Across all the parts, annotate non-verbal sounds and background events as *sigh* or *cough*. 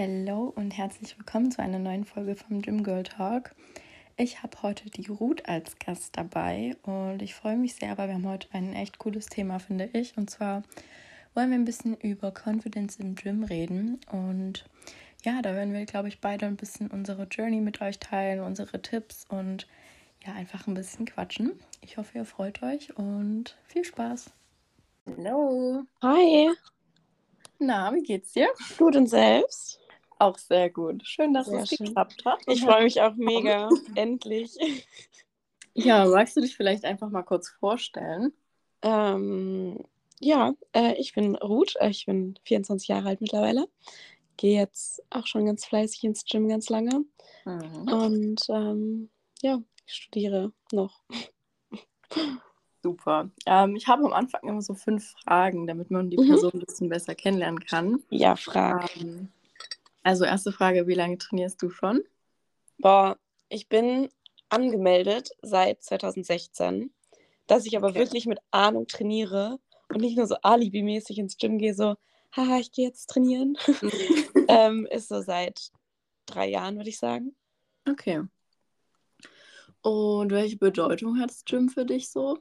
Hallo und herzlich willkommen zu einer neuen Folge vom Gym Girl Talk. Ich habe heute die Ruth als Gast dabei und ich freue mich sehr, weil wir haben heute ein echt cooles Thema, finde ich. Und zwar wollen wir ein bisschen über Confidence im Gym reden. Und ja, da werden wir, glaube ich, beide ein bisschen unsere Journey mit euch teilen, unsere Tipps und ja, einfach ein bisschen quatschen. Ich hoffe, ihr freut euch und viel Spaß. Hallo. Hi. Na, wie geht's dir? Gut und selbst? Auch sehr gut. Schön, dass sehr es schön. geklappt hat. Ich freue mich auch mega. *laughs* Endlich. Ja, magst du dich vielleicht einfach mal kurz vorstellen? Ähm, ja, äh, ich bin Ruth. Äh, ich bin 24 Jahre alt mittlerweile. Gehe jetzt auch schon ganz fleißig ins Gym ganz lange. Mhm. Und ähm, ja, ich studiere noch. Super. Ähm, ich habe am Anfang immer so fünf Fragen, damit man die mhm. Person ein bisschen besser kennenlernen kann. Ja, frag. Also erste Frage, wie lange trainierst du schon? Boah, ich bin angemeldet seit 2016. Dass ich aber okay. wirklich mit Ahnung trainiere und nicht nur so alibimäßig ins Gym gehe, so, haha, ich gehe jetzt trainieren, mhm. *laughs* ähm, ist so seit drei Jahren, würde ich sagen. Okay. Und welche Bedeutung hat das Gym für dich so?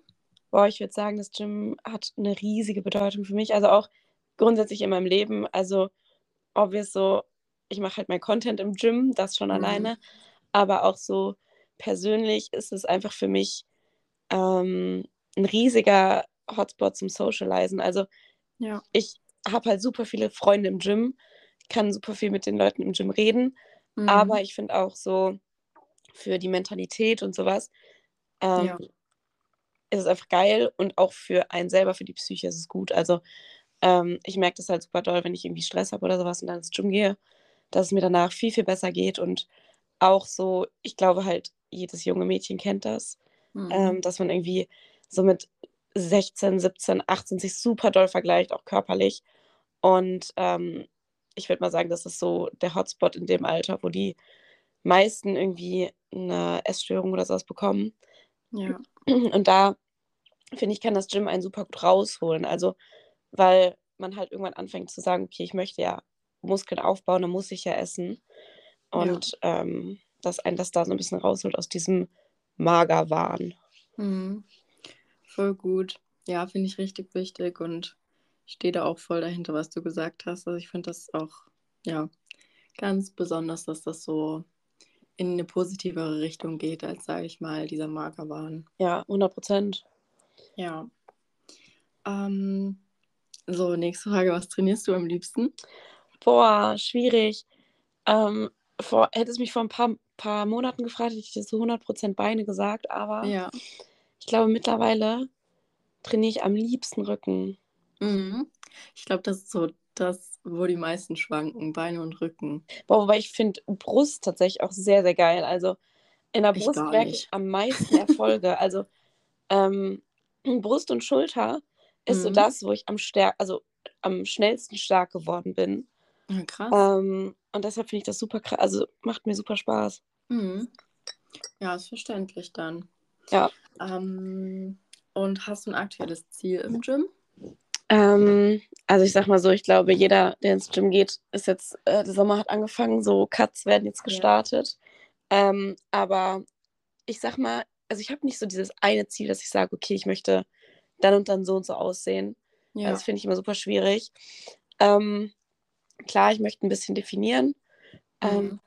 Boah, ich würde sagen, das Gym hat eine riesige Bedeutung für mich. Also auch grundsätzlich in meinem Leben. Also, obvious so, ich mache halt mein Content im Gym, das schon mhm. alleine. Aber auch so persönlich ist es einfach für mich ähm, ein riesiger Hotspot zum Socializen. Also, ja. ich habe halt super viele Freunde im Gym, kann super viel mit den Leuten im Gym reden. Mhm. Aber ich finde auch so für die Mentalität und sowas ähm, ja ist es einfach geil und auch für einen selber, für die Psyche ist es gut. Also ähm, ich merke das halt super doll, wenn ich irgendwie Stress habe oder sowas und dann ins Gym gehe, dass es mir danach viel, viel besser geht und auch so, ich glaube halt, jedes junge Mädchen kennt das, mhm. ähm, dass man irgendwie so mit 16, 17, 18 sich super doll vergleicht, auch körperlich. Und ähm, ich würde mal sagen, das ist so der Hotspot in dem Alter, wo die meisten irgendwie eine Essstörung oder sowas bekommen. Ja. Und da finde ich, kann das Gym einen super gut rausholen. Also, weil man halt irgendwann anfängt zu sagen, okay, ich möchte ja Muskeln aufbauen, dann muss ich ja essen. Und ja. ähm, dass einen das da so ein bisschen rausholt aus diesem Magerwahn. Mhm. Voll gut. Ja, finde ich richtig wichtig und stehe da auch voll dahinter, was du gesagt hast. Also ich finde das auch, ja, ganz besonders, dass das so in eine positivere Richtung geht, als, sage ich mal, dieser Magerwahn. Ja, 100 Prozent. Ja. Ähm, so, nächste Frage. Was trainierst du am liebsten? Boah, schwierig. Ähm, vor, hättest mich vor ein paar, paar Monaten gefragt, hätte ich dir so 100% Beine gesagt, aber ja. ich glaube, mittlerweile trainiere ich am liebsten Rücken. Mhm. Ich glaube, das ist so das, wo die meisten schwanken, Beine und Rücken. Boah, wobei ich finde Brust tatsächlich auch sehr, sehr geil. Also in der Brust merke ich am meisten Erfolge. *laughs* also ähm, Brust und Schulter ist mhm. so das, wo ich am stärk also am schnellsten stark geworden bin. Ja, krass. Ähm, und deshalb finde ich das super krass. Also macht mir super Spaß. Mhm. Ja, ist verständlich dann. Ja. Ähm, und hast du ein aktuelles Ziel im Gym? Ähm, also ich sag mal so, ich glaube, jeder, der ins Gym geht, ist jetzt, äh, der Sommer hat angefangen, so Cuts werden jetzt gestartet. Ja. Ähm, aber ich sag mal, also ich habe nicht so dieses eine Ziel, dass ich sage, okay, ich möchte dann und dann so und so aussehen. Ja. Das finde ich immer super schwierig. Ähm, klar, ich möchte ein bisschen definieren. Ähm, mhm. Ähm,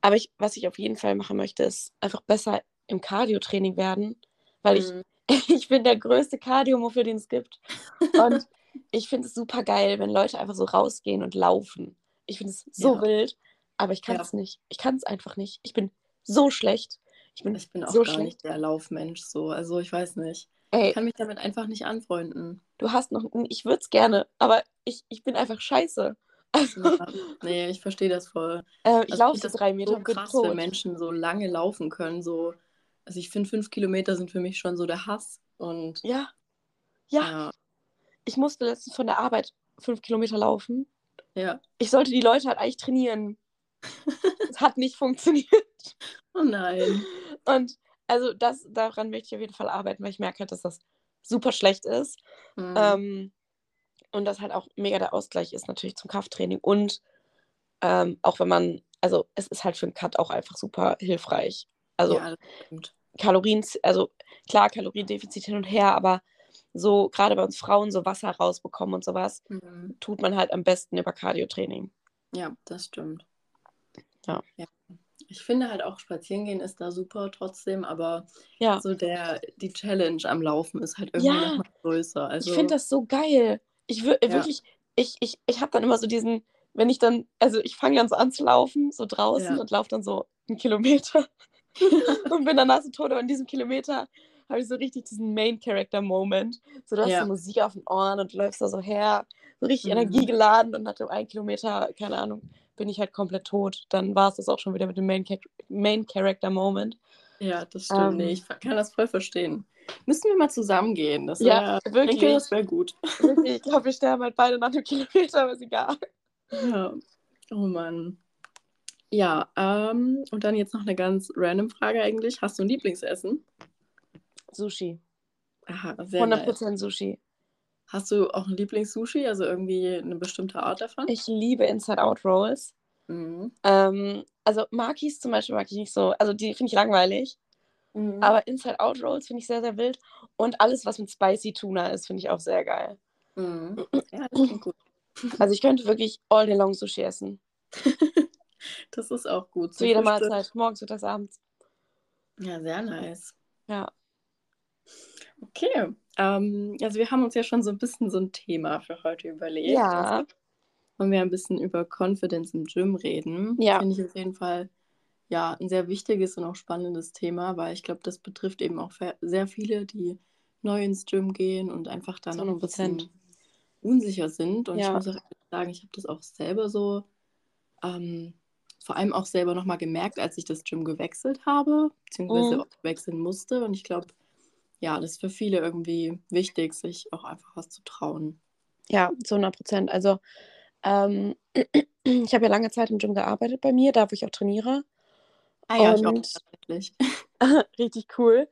aber ich, was ich auf jeden Fall machen möchte, ist einfach besser im Cardio-Training werden, weil mhm. ich, *laughs* ich bin der größte Cardio-Muffel, den es gibt. Und *laughs* ich finde es super geil, wenn Leute einfach so rausgehen und laufen. Ich finde es so ja. wild, aber ich kann es ja. nicht. Ich kann es einfach nicht. Ich bin so schlecht. Ich bin, ich bin auch so gar schlecht. nicht der Laufmensch so. Also ich weiß nicht. Ey, ich kann mich damit einfach nicht anfreunden. Du hast noch, ich würde es gerne, aber ich, ich bin einfach scheiße. Ja, *laughs* nee, ich verstehe das voll. Äh, ich also, laufe drei Meter. So krass, wenn Menschen so lange laufen können. So, also ich finde, fünf Kilometer sind für mich schon so der Hass. Und ja. Ja. ja. Ich musste letztens von der Arbeit fünf Kilometer laufen. Ja. Ich sollte die Leute halt eigentlich trainieren. *laughs* Es hat nicht funktioniert. Oh nein. Und also das, daran möchte ich auf jeden Fall arbeiten, weil ich merke halt, dass das super schlecht ist. Mhm. Ähm, und das halt auch mega der Ausgleich ist natürlich zum Krafttraining. Und Ähm, auch wenn man, also es ist halt für einen Cut auch einfach super hilfreich. Also ja. Kalorien, also klar, Kaloriendefizit hin und her, aber so gerade bei uns Frauen so Wasser rausbekommen und sowas, Mhm. tut man halt am besten über Cardiotraining. Ja, das stimmt. Ja. Ich finde halt auch spazieren gehen ist da super trotzdem, aber Ja. so der, die Challenge am Laufen ist halt irgendwie Ja. nochmal größer. Also, Ich finde das so geil. Ich wür- Ja. wirklich, ich, ich, ich habe dann immer so diesen, wenn ich dann, also ich fange dann so an zu laufen, so draußen Ja. und laufe dann so einen Kilometer *laughs* und bin danach so tot. Aber in diesem Kilometer habe ich so richtig diesen Main-Character-Moment. So, du hast Ja. so Musik auf den Ohren und läufst da so her, so richtig Mhm. energiegeladen und nach dem einen Kilometer, keine Ahnung, bin ich halt komplett tot. Dann war es das auch schon wieder mit dem Main-Cha- Main-Character-Moment. ja, das stimmt. Ähm. ich kann das voll verstehen. Müssten wir mal zusammen gehen. Das Ja, wär, ich wirklich. denke, das wäre gut. Wirklich, ich glaube, wir sterben halt beide nach einem Kilometer, aber ist egal. Ja. Oh Mann. Ja, ähm, und dann jetzt noch eine ganz random Frage eigentlich. Hast du ein Lieblingsessen? Sushi. Aha, sehr nice. 100% Sushi. Hast du auch ein Lieblings-Sushi? Also irgendwie eine bestimmte Art davon? Ich liebe Inside-Out-Rolls. Mhm. Ähm, also Makis zum Beispiel mag ich nicht so. Also die finde ich langweilig. Mhm. Aber Inside-Out-Rolls finde ich sehr, sehr wild. Und alles, was mit Spicy Tuna ist, finde ich auch sehr geil. Mhm. Ja, das klingt gut. *laughs* Also ich könnte wirklich all day long Sushi essen. *laughs* Das ist auch gut. Zu jeder. Mahlzeit. Morgens, mittags, abends. Ja, sehr nice. Ja. Okay. Ähm, also wir haben uns ja schon so ein bisschen so ein Thema für heute überlegt. Ja. Wollen wir ein bisschen über Confidence im Gym reden. Ja. Finde ich auf jeden Fall ja ein sehr wichtiges und auch spannendes Thema, weil ich glaube, das betrifft eben auch sehr viele, die neu ins Gym gehen und einfach dann noch ein 100%. bisschen unsicher sind. Und ich Ja. muss auch ehrlich sagen, ich habe das auch selber so, ähm, vor allem auch selber nochmal gemerkt, als ich das Gym gewechselt habe, beziehungsweise Mhm. auch wechseln musste. Und ich glaube, ja, das ist für viele irgendwie wichtig, sich auch einfach was zu trauen. Ja, zu 100 Prozent. Also ähm, *clears throat* ich habe ja lange Zeit im Gym gearbeitet bei mir, da wo ich auch trainiere. Ah ja, ich auch Und- tatsächlich. *laughs* *laughs* Richtig cool.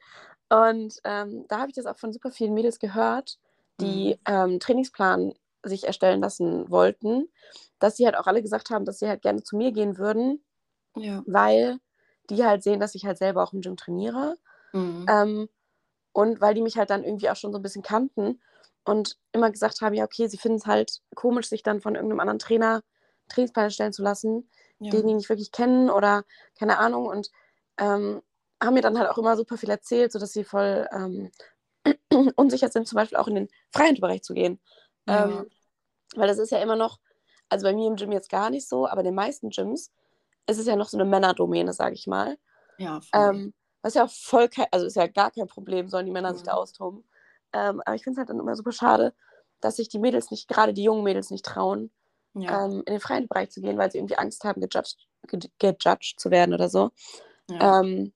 Und ähm, da habe ich das auch von super vielen Mädels gehört, die ähm, Trainingsplan sich erstellen lassen wollten, dass sie halt auch alle gesagt haben, dass sie halt gerne zu mir gehen würden, Ja. weil die halt sehen, dass ich halt selber auch im Gym trainiere. Mhm. Ähm, und weil die mich halt dann irgendwie auch schon so ein bisschen kannten und immer gesagt haben, ja, okay, sie finden es halt komisch, sich dann von irgendeinem anderen Trainer Trainingsplan erstellen zu lassen, ja. den die nicht wirklich kennen oder keine Ahnung und ähm, haben mir dann halt auch immer super viel erzählt, sodass sie voll ähm, *clears throat* unsicher sind, zum Beispiel auch in den Freihandbereich zu gehen. Ja. Ähm, weil das ist ja immer noch, also bei mir im Gym jetzt gar nicht so, aber in den meisten Gyms ist es ja noch so eine Männerdomäne, sage ich mal. ja, voll. Ähm, was ja auch voll kein, also ist ja gar kein Problem, sollen die Männer sich Mhm. da austoben. Ähm, aber ich finde es halt dann immer super schade, dass sich die Mädels nicht, gerade die jungen Mädels nicht trauen, ja. ähm, in den freien Bereich zu gehen, weil sie irgendwie Angst haben, gejudged, ge- gejudged zu werden oder so. ja. Ähm,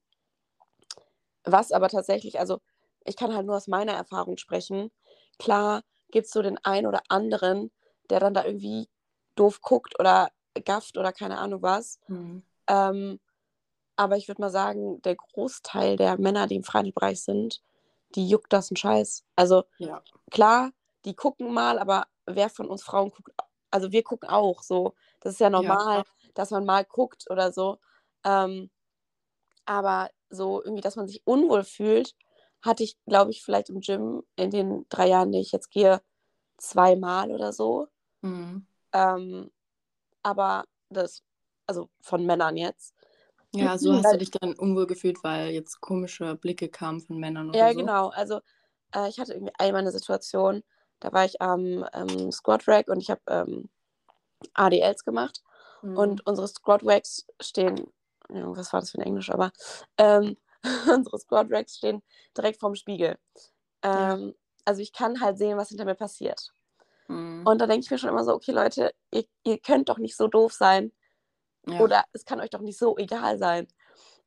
was aber tatsächlich, also ich kann halt nur aus meiner Erfahrung sprechen. Klar gibt es so den einen oder anderen, der dann da irgendwie doof guckt oder gafft oder keine Ahnung was. Mhm. Ähm, aber ich würde mal sagen, der Großteil der Männer, die im Freihandbereich sind, die juckt das ein Scheiß. Also ja. klar, die gucken mal, aber wer von uns Frauen guckt, also wir gucken auch so. Das ist ja normal, dass man mal guckt oder so. Ähm, aber so irgendwie, dass man sich unwohl fühlt, hatte ich, glaube ich, vielleicht im Gym in den drei Jahren, die ich jetzt gehe, zweimal oder so. Mhm. Ähm, aber das, also von Männern jetzt. Ja, so hast Weil- du dich dann unwohl gefühlt, weil jetzt komische Blicke kamen von Männern oder Ja, so. genau. Also äh, ich hatte irgendwie einmal eine Situation, da war ich am ähm, Squat Rack und ich habe ähm, ADLs gemacht Mhm. und unsere Squat Racks stehen, was war das für ein Englisch, aber ähm, *laughs* unsere Squat Racks stehen direkt vorm Spiegel. Ähm, Also ich kann halt sehen, was hinter mir passiert. Mhm. Und da denke ich mir schon immer so, okay Leute, ihr, ihr könnt doch nicht so doof sein ja. oder es kann euch doch nicht so egal sein.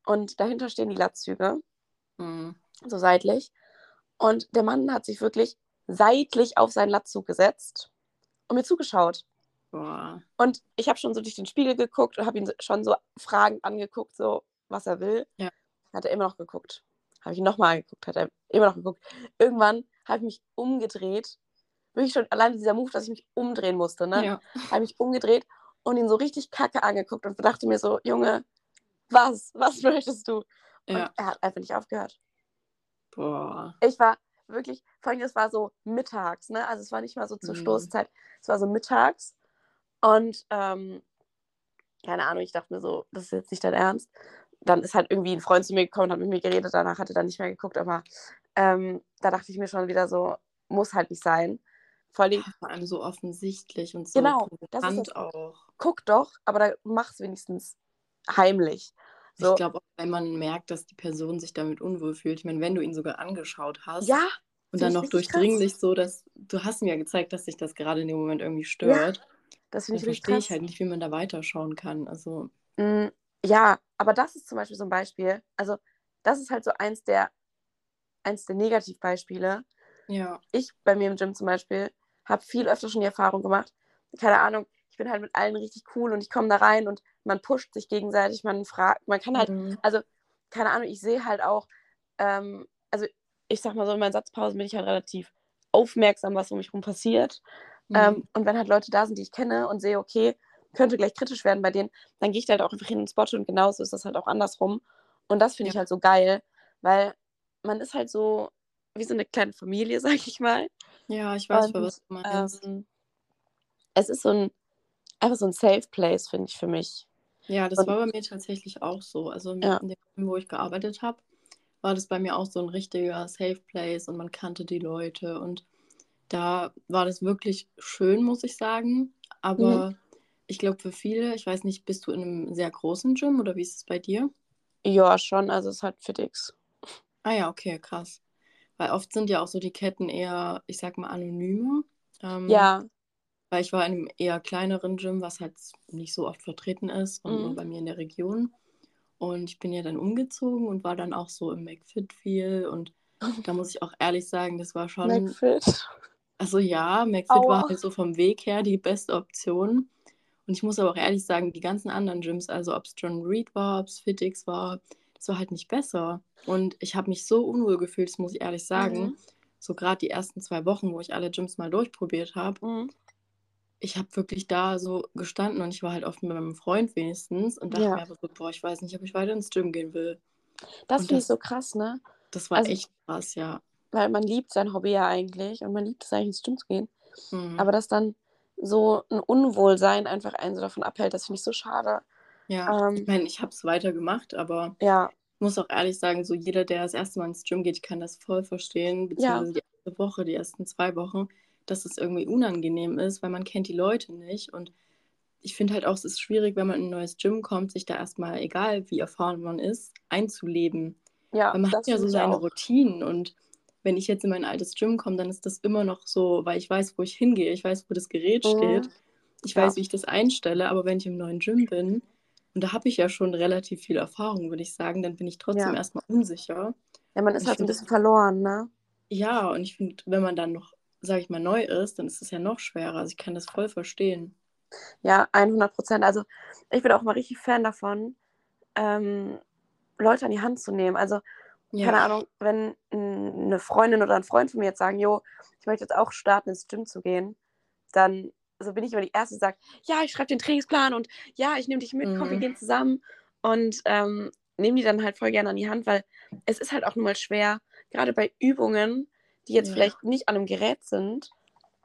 Und dahinter stehen die Latzüge. Mhm. so seitlich. Und der Mann hat sich wirklich seitlich auf seinen Latzug gesetzt und mir zugeschaut. Boah. Und ich habe schon so durch den Spiegel geguckt und habe ihn schon so fragend angeguckt, so was er will. Ja. Hat er immer noch geguckt. Habe ich ihn nochmal angeguckt, hat er immer noch geguckt. Irgendwann habe ich mich umgedreht. Wirklich schon alleine dieser Move, dass ich mich umdrehen musste, ne? Ja. Habe mich umgedreht und ihn so richtig kacke angeguckt und dachte mir so, Junge, was, was möchtest du? Und Ja. er hat einfach nicht aufgehört. Boah. Ich war wirklich, vor allem, es war so mittags, ne? Also es war nicht mal so zur Mhm. Stoßzeit, es war so mittags. Und ähm, keine Ahnung, ich dachte mir so, das ist jetzt nicht dein Ernst. Dann ist halt irgendwie ein Freund zu mir gekommen und hat mit mir geredet, danach hat er dann nicht mehr geguckt, aber ähm, da dachte ich mir schon wieder so, muss halt nicht sein. Vor allem, Vor allem so offensichtlich und so Genau, das ist das- auch. guck doch, aber da mach's wenigstens heimlich. So, Ich glaube auch, wenn man merkt, dass die Person sich damit unwohl fühlt. Ich meine, wenn du ihn sogar angeschaut hast ja, und dann noch richtig krass. durchdringlich so, dass du hast mir ja gezeigt, dass sich das gerade in dem Moment irgendwie stört. das dann finde ich richtig verstehe krass. ich halt nicht, wie man da weiterschauen kann. Also, Mm, Ja, aber das ist zum Beispiel so ein Beispiel. Also, das ist halt so eins der, eins der Negativbeispiele. ja. Ich bei mir im Gym zum Beispiel habe viel öfter schon die Erfahrung gemacht. Keine Ahnung, ich bin halt mit allen richtig cool und ich komme da rein und man pusht sich gegenseitig, man fragt, man kann halt, Mhm. also, keine Ahnung, ich sehe halt auch, ähm, also ich sag mal so, in meinen Satzpausen bin ich halt relativ aufmerksam, was um mich rum passiert. Mhm. Ähm, und wenn halt Leute da sind, die ich kenne und sehe, okay, könnte gleich kritisch werden bei denen, dann gehe ich da halt auch einfach hin und spotte und genauso ist das halt auch andersrum. Und das finde ich Ja. halt so geil, weil man ist halt so wie so eine kleine Familie, *laughs* sag ich mal. ja, ich weiß, und, voll, was du meinst. Ähm, es ist so ein, einfach so ein Safe Place, finde ich, für mich. Ja, das Und- war bei mir tatsächlich auch so. Also in Ja. dem Film, wo ich gearbeitet habe, war das bei mir auch so ein richtiger Safe Place und man kannte die Leute und da war das wirklich schön, muss ich sagen. Aber ich glaube für viele, ich weiß nicht, bist du in einem sehr großen Gym oder wie ist es bei dir? Ja, schon, also es ist halt für Dicks. Ah ja, okay, krass. Weil oft sind ja auch so die Ketten eher, ich sag mal, anonymer. Ähm, Ja, Weil ich war in einem eher kleineren Gym, was halt nicht so oft vertreten ist und Mhm. nur bei mir in der Region. Und ich bin ja dann umgezogen und war dann auch so im McFit viel. Und *laughs* da muss ich auch ehrlich sagen, das war schon. McFit. Also ja, McFit Aua. war halt so vom Weg her die beste Option. Und ich muss aber auch ehrlich sagen, die ganzen anderen Gyms, also ob es John Reed war, ob es Fitix war, das war halt nicht besser. Und ich habe mich so unwohl gefühlt, das muss ich ehrlich sagen. Mhm. So gerade die ersten zwei Wochen, wo ich alle Gyms mal durchprobiert habe Mhm. Ich habe wirklich da so gestanden und ich war halt oft mit meinem Freund wenigstens und dachte Ja. mir aber so, boah, ich weiß nicht, ob ich weiter ins Gym gehen will. Das finde ich so krass, ne? Das war Also- echt krass, ja. Weil man liebt sein Hobby ja eigentlich und man liebt es eigentlich ins Gym zu gehen. Mhm. Aber dass dann so ein Unwohlsein einfach einen so davon abhält, das finde ich so schade. ja, ähm, ich meine, ich habe es weitergemacht, aber Ja, ich muss auch ehrlich sagen, so jeder, der das erste Mal ins Gym geht, kann das voll verstehen, beziehungsweise die erste Woche, die ersten zwei Wochen, dass es irgendwie unangenehm ist, weil man kennt die Leute nicht und ich finde halt auch, es ist schwierig, wenn man in ein neues Gym kommt, sich da erstmal, egal wie erfahren man ist, einzuleben. ja, Weil man hat ja so seine auch. Routinen und wenn ich jetzt in mein altes Gym komme, dann ist das immer noch so, weil ich weiß, wo ich hingehe, ich weiß, wo das Gerät Mhm. steht, ich Ja. weiß, wie ich das einstelle, aber wenn ich im neuen Gym bin, und da habe ich ja schon relativ viel Erfahrung, würde ich sagen, dann bin ich trotzdem Ja. erstmal unsicher. Ja, man ist halt so ein bisschen verloren, ne? Ja, und ich finde, wenn man dann noch, sage ich mal, neu ist, dann ist es ja noch schwerer. Also ich kann das voll verstehen. Ja, 100 Prozent. Also ich bin auch mal richtig Fan davon, ähm, Leute an die Hand zu nehmen. Also, keine Ahnung, wenn eine Freundin oder ein Freund von mir jetzt sagen, jo, ich möchte jetzt auch starten, ins Gym zu gehen, dann so bin ich immer die Erste, die sagt, ja, ich schreibe den Trainingsplan und ja, ich nehme dich mit, komm, wir Mhm. gehen zusammen. Und ähm, nehme die dann halt voll gerne an die Hand, weil es ist halt auch nun mal schwer, gerade bei Übungen, die jetzt Ja. vielleicht nicht an einem Gerät sind,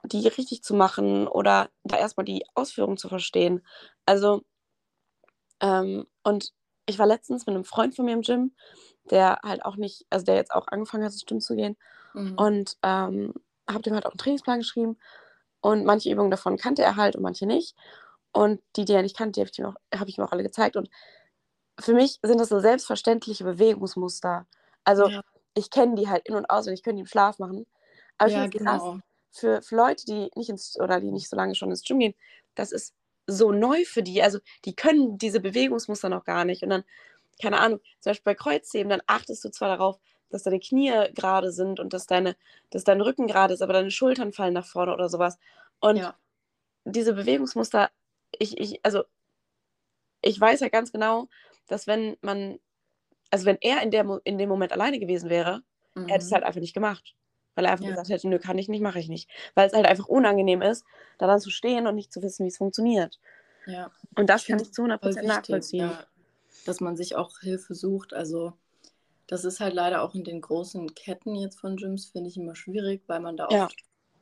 die richtig zu machen oder da erstmal die Ausführung zu verstehen. Also, ähm, und ich war letztens mit einem Freund von mir im Gym, der halt auch nicht, also der jetzt auch angefangen hat, ins Gym zu gehen. Mhm. Und ähm, habe dem halt auch einen Trainingsplan geschrieben. Und manche Übungen davon kannte er halt und manche nicht. Und die, die er nicht kannte, die habe ich, ihm auch- hab ich ihm auch alle gezeigt. Und für mich sind das so selbstverständliche Bewegungsmuster. Also ja, ich kenne die halt in- und auswendig, ich könnte die im Schlaf machen. Aber ich ja, krass, genau. für, für Leute, die nicht ins oder die nicht so lange schon ins Gym gehen, das ist so neu für die. Also die können diese Bewegungsmuster noch gar nicht. Und dann, keine Ahnung, zum Beispiel bei Kreuzheben, dann achtest du zwar darauf, dass deine Knie gerade sind und dass, deine, dass dein Rücken gerade ist, aber deine Schultern fallen nach vorne oder sowas. Und Ja, diese Bewegungsmuster, ich, ich, also ich weiß ja ganz genau, dass wenn man, also wenn er in, der, in dem Moment alleine gewesen wäre, er hätte es mhm. halt einfach nicht gemacht. Weil er einfach Ja. gesagt hätte, nö, kann ich nicht, mache ich nicht. Weil es halt einfach unangenehm ist, da dann zu stehen und nicht zu wissen, wie es funktioniert. Ja. Und das Ich kann finde ich zu 100% voll wichtig, nachvollziehen. ja, dass man sich auch Hilfe sucht. Also das ist halt leider auch in den großen Ketten jetzt von Gyms, finde ich immer schwierig, weil man da Ja.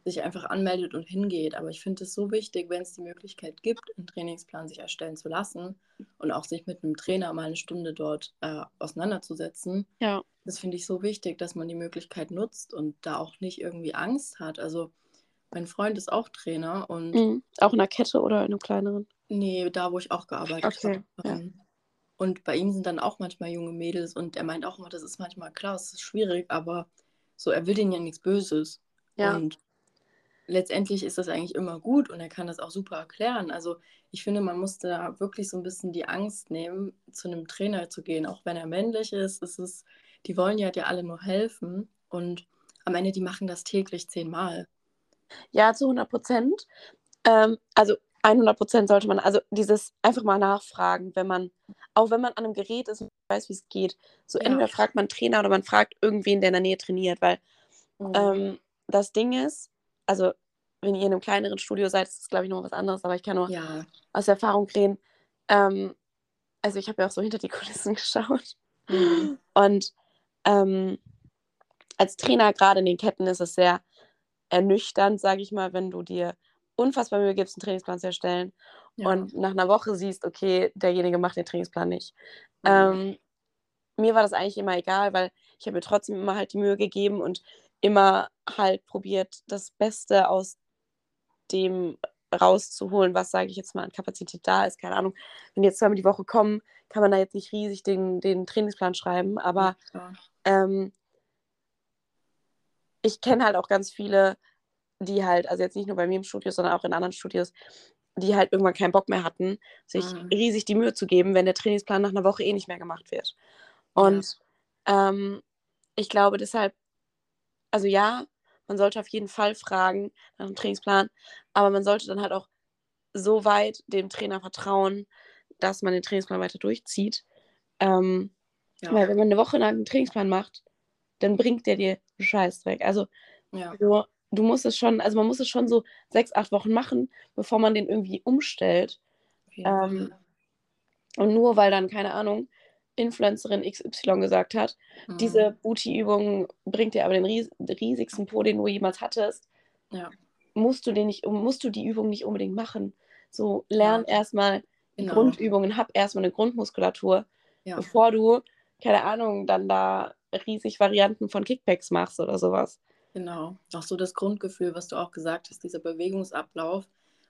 Sich einfach anmeldet und hingeht. Aber ich finde es so wichtig, wenn es die Möglichkeit gibt, einen Trainingsplan sich erstellen zu lassen und auch sich mit einem Trainer mal eine Stunde dort äh, auseinanderzusetzen. Ja. Das finde ich so wichtig, dass man die Möglichkeit nutzt und da auch nicht irgendwie Angst hat. Also mein Freund ist auch Trainer und Mhm. Auch in einer Kette oder in einem kleineren? nee, da wo ich auch gearbeitet Okay, habe. ja. Ähm, und bei ihm sind dann auch manchmal junge Mädels und er meint auch immer, das ist manchmal klar, es ist schwierig, aber so, er will denen ja nichts Böses. Ja. Und letztendlich ist das eigentlich immer gut und er kann das auch super erklären. Also ich finde, man muss da wirklich so ein bisschen die Angst nehmen, zu einem Trainer zu gehen, auch wenn er männlich ist. Es ist die wollen ja dir alle nur helfen und am Ende, die machen das täglich zehnmal. Ja, zu 100 Prozent. Ähm, also 100 Prozent sollte man, also dieses einfach mal nachfragen, wenn man, auch wenn man an einem Gerät ist und weiß, wie es geht. So Ja. entweder fragt man Trainer oder man fragt irgendwen, der in der Nähe trainiert, weil Mhm. ähm, das Ding ist, also wenn ihr in einem kleineren Studio seid, ist das glaube ich noch was anderes, aber ich kann nur ja, aus Erfahrung reden. Ähm, also ich habe ja auch so hinter die Kulissen *laughs* geschaut. Mhm. Und ähm, als Trainer gerade in den Ketten ist es sehr ernüchternd, sage ich mal, wenn du dir unfassbar Mühe gibst, einen Trainingsplan zu erstellen ja. und nach einer Woche siehst, okay, derjenige macht den Trainingsplan nicht. Mhm. Ähm, mir war das eigentlich immer egal, weil ich habe mir trotzdem immer halt die Mühe gegeben und immer halt probiert, das Beste aus dem rauszuholen, was, sage ich jetzt mal, an Kapazität da ist. Keine Ahnung, wenn die jetzt zweimal die Woche kommen, kann man da jetzt nicht riesig den, den Trainingsplan schreiben, aber Ja, ähm, ich kenne halt auch ganz viele, die halt, also jetzt nicht nur bei mir im Studio, sondern auch in anderen Studios, die halt irgendwann keinen Bock mehr hatten, sich Mhm. riesig die Mühe zu geben, wenn der Trainingsplan nach einer Woche eh nicht mehr gemacht wird. Und ähm, ich glaube deshalb, also ja, man sollte auf jeden Fall fragen nach dem Trainingsplan, aber man sollte dann halt auch so weit dem Trainer vertrauen, dass man den Trainingsplan weiter durchzieht. Ähm, ja, weil wenn man eine Woche lang einen Trainingsplan macht, dann bringt der dir einen Scheiß weg. Also ja, du, du musst es schon, also man muss es schon so sechs, acht Wochen machen, bevor man den irgendwie umstellt. jeden Ähm. Und nur weil dann, keine Ahnung, Influencerin XY gesagt hat, Mhm. diese Booty-Übung bringt dir aber den ries riesigsten Po, den du jemals hattest, Ja, musst du den nicht, musst du die Übung nicht unbedingt machen. So lern erstmal die genau. Grundübungen, hab erstmal eine Grundmuskulatur, Ja, bevor du, keine Ahnung, dann da riesig Varianten von Kickbacks machst oder sowas. genau. Auch so das Grundgefühl, was du auch gesagt hast, dieser Bewegungsablauf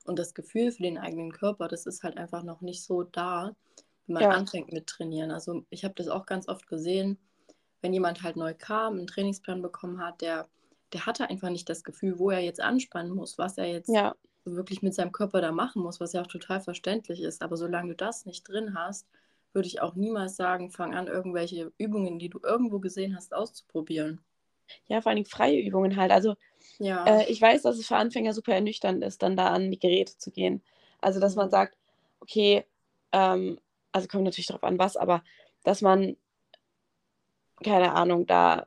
und das Gefühl für den eigenen Körper, das ist halt einfach noch nicht so da, wenn man Ja. anfängt mit Trainieren. Also ich habe das auch ganz oft gesehen, wenn jemand halt neu kam, einen Trainingsplan bekommen hat, der, der hatte einfach nicht das Gefühl, wo er jetzt anspannen muss, was er jetzt Ja, wirklich mit seinem Körper da machen muss, was ja auch total verständlich ist. Aber solange du das nicht drin hast, würde ich auch niemals sagen, fang an, irgendwelche Übungen, die du irgendwo gesehen hast, auszuprobieren. ja, vor allem freie Übungen halt. Also Ja, Äh, ich weiß, dass es für Anfänger super ernüchternd ist, dann da an die Geräte zu gehen. Also, dass man Mhm. sagt, okay, ähm, also kommt natürlich darauf an, was, aber dass man, keine Ahnung, da,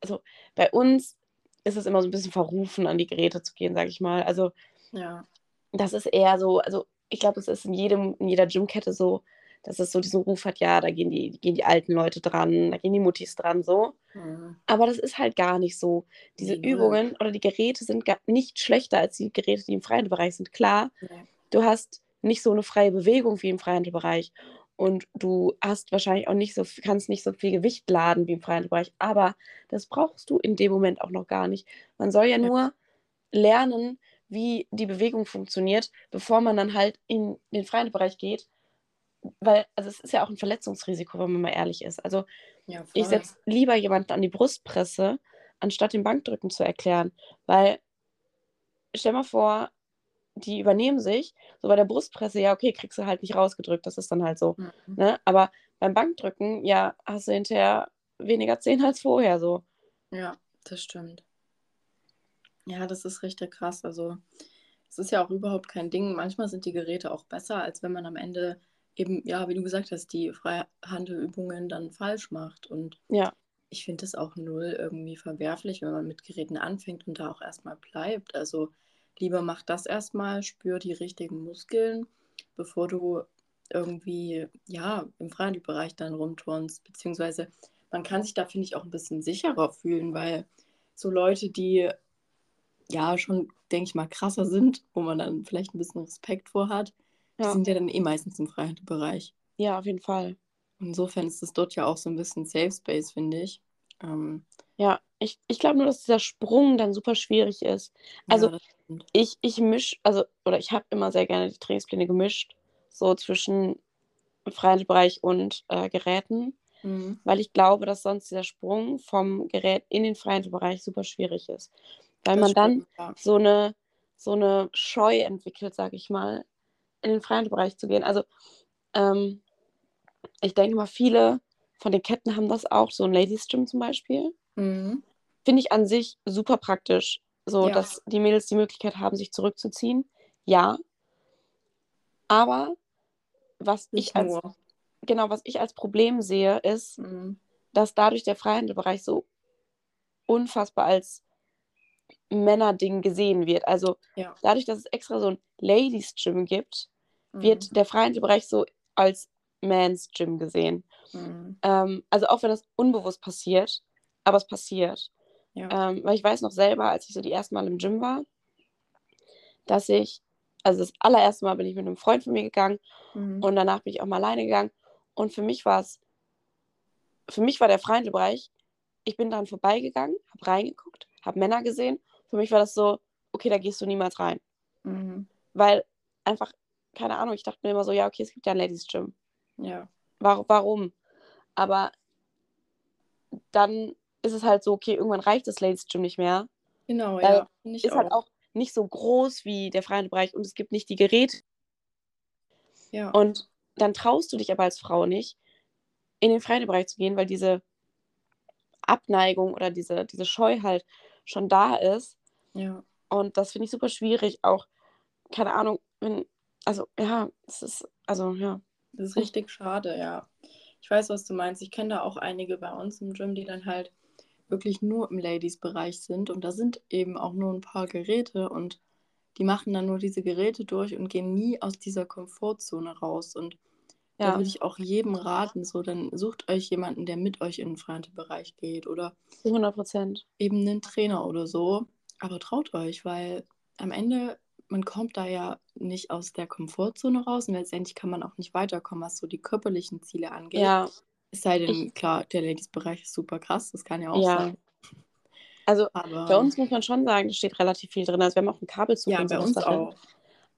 also bei uns ist es immer so ein bisschen verrufen, an die Geräte zu gehen, sage ich mal. Also, ja, das ist eher so, also ich glaube, es ist in jedem, in jeder Gymkette so, dass es so diesen Ruf hat, ja, da gehen die, gehen die alten Leute dran, da gehen die Muttis dran, so. mhm. Aber das ist halt gar nicht so. Diese null. Übungen oder die Geräte sind gar nicht schlechter als die Geräte, die im freien Bereich sind. Klar, Nee. du hast nicht so eine freie Bewegung wie im freien Bereich und du hast wahrscheinlich auch nicht so, kannst nicht so viel Gewicht laden wie im freien Bereich, aber das brauchst du in dem Moment auch noch gar nicht. Man soll ja nur lernen, wie die Bewegung funktioniert, bevor man dann halt in den freien Bereich geht. Weil, also es ist ja auch ein Verletzungsrisiko, wenn man mal ehrlich ist. Also Ja, ich setze lieber jemanden an die Brustpresse, anstatt den Bankdrücken zu erklären. Weil, stell mal vor, die übernehmen sich, so bei der Brustpresse, ja, okay, kriegst du halt nicht rausgedrückt, das ist dann halt so. Mhm. Ne? Aber beim Bankdrücken, ja, hast du hinterher weniger Zehen als vorher so. Ja, das stimmt. Ja, das ist richtig krass. Also, es ist ja auch überhaupt kein Ding. Manchmal sind die Geräte auch besser, als wenn man am Ende eben, ja, wie du gesagt hast, die Freihandelübungen dann falsch macht. Und Ja, ich finde es auch null irgendwie verwerflich, wenn man mit Geräten anfängt und da auch erstmal bleibt. Also, lieber macht das erstmal, spür die richtigen Muskeln bevor du irgendwie, ja, im Freihandelbereich dann rumturnst. Beziehungsweise man kann sich da, finde ich, auch ein bisschen sicherer fühlen, weil so Leute, die ja schon, denke ich mal, krasser sind, wo man dann vielleicht ein bisschen Respekt vor hat, ja. die sind ja dann eh meistens im Freihandelbereich. Ja, auf jeden Fall. Insofern ist es dort ja auch so ein bisschen Safe Space, finde ich. Ähm, ja, ich, ich glaube nur, dass dieser Sprung dann super schwierig ist. Also ja, ich, ich mische, also, oder ich habe immer sehr gerne die Trainingspläne gemischt, so zwischen Freihandelbereich und äh, Geräten, mhm. weil ich glaube, dass sonst dieser Sprung vom Gerät in den Freihandelbereich super schwierig ist. Weil das man stimmt, dann ja. so eine so eine Scheu entwickelt, sage ich mal, in den Freihandelbereich zu gehen. Also ähm, ich denke mal, viele von den Ketten haben das auch, so ein Ladies Gym zum Beispiel. Mhm. Finde ich an sich super praktisch, so ja. dass die Mädels die Möglichkeit haben, sich zurückzuziehen. Ja. Aber was Nicht ich als nur. genau, was ich als Problem sehe, ist, mhm. dass dadurch der Freihandelbereich so unfassbar als Männerding gesehen wird. Also ja. dadurch, dass es extra so ein Ladies Gym gibt, mhm. wird der Freihandelbereich so als Mans Gym gesehen. Mhm. Ähm, also auch wenn das unbewusst passiert, aber es passiert. Ja. Ähm, weil ich weiß noch selber, als ich so die ersten Mal im Gym war, dass ich, also das allererste Mal bin ich mit einem Freund von mir gegangen mhm. und danach bin ich auch mal alleine gegangen. Und für mich war es, für mich war der Freihandelbereich, ich bin dran vorbeigegangen, habe reingeguckt, habe Männer gesehen. Für mich war das so, okay, da gehst du niemals rein. Mhm. Weil einfach, keine Ahnung, ich dachte mir immer so, ja, okay, es gibt ja ein Ladies Gym. Ja. War, warum? Aber dann ist es halt so, okay, irgendwann reicht das Ladies Gym nicht mehr. Genau, ja. Ist halt auch. halt auch nicht so groß wie der freie Bereich und es gibt nicht die Geräte. Ja. Und dann traust du dich aber als Frau nicht, in den freien Bereich zu gehen, weil diese Abneigung oder diese, diese Scheu halt schon da ist. Ja. Und das finde ich super schwierig. Auch, keine Ahnung, wenn, also ja, es ist, also ja. Das ist richtig schade, ja. Ich weiß, was du meinst. Ich kenne da auch einige bei uns im Gym, die dann halt wirklich nur im Ladies-Bereich sind und da sind eben auch nur ein paar Geräte und die machen dann nur diese Geräte durch und gehen nie aus dieser Komfortzone raus. Und ja. da würde ich auch jedem raten, so dann sucht euch jemanden, der mit euch in den freien Bereich geht oder 100 Prozent. Eben einen Trainer oder so. Aber traut euch, weil am Ende, man kommt da ja nicht aus der Komfortzone raus und letztendlich kann man auch nicht weiterkommen, was so die körperlichen Ziele angeht. Ja. Es sei denn, ich, klar, der Ladies-Bereich ist super krass, das kann ja auch ja. sein. Also aber, bei uns muss man schon sagen, da steht relativ viel drin. Also wir haben auch ein Kabelzug. Ja, bei uns Sache. auch.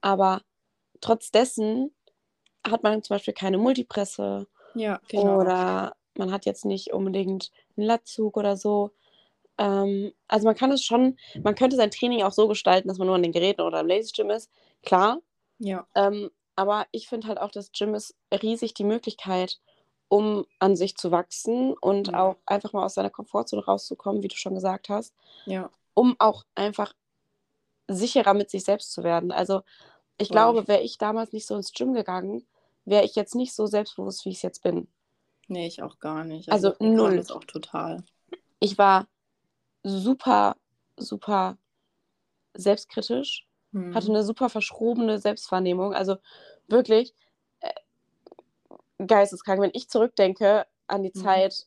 Aber trotz dessen hat man zum Beispiel keine Multipresse. Ja, genau. Oder man hat jetzt nicht unbedingt einen Latzug oder so. Ähm, also man kann es schon, man könnte sein Training auch so gestalten, dass man nur an den Geräten oder im Ladies Gym ist. Klar. Ja. Ähm, aber ich finde halt auch, das Gym ist riesig die Möglichkeit, um an sich zu wachsen und ja. auch einfach mal aus seiner Komfortzone rauszukommen, wie du schon gesagt hast. Ja. Um auch einfach sicherer mit sich selbst zu werden. Also ich Voll. glaube, wäre ich damals nicht so ins Gym gegangen, wäre ich jetzt nicht so selbstbewusst, wie ich es jetzt bin. Nee, ich auch gar nicht. Also, also null. Das auch total. Ich war super, super selbstkritisch, hm. hatte eine super verschrobene Selbstwahrnehmung. Also wirklich, geisteskrank. Wenn ich zurückdenke an die mhm. Zeit,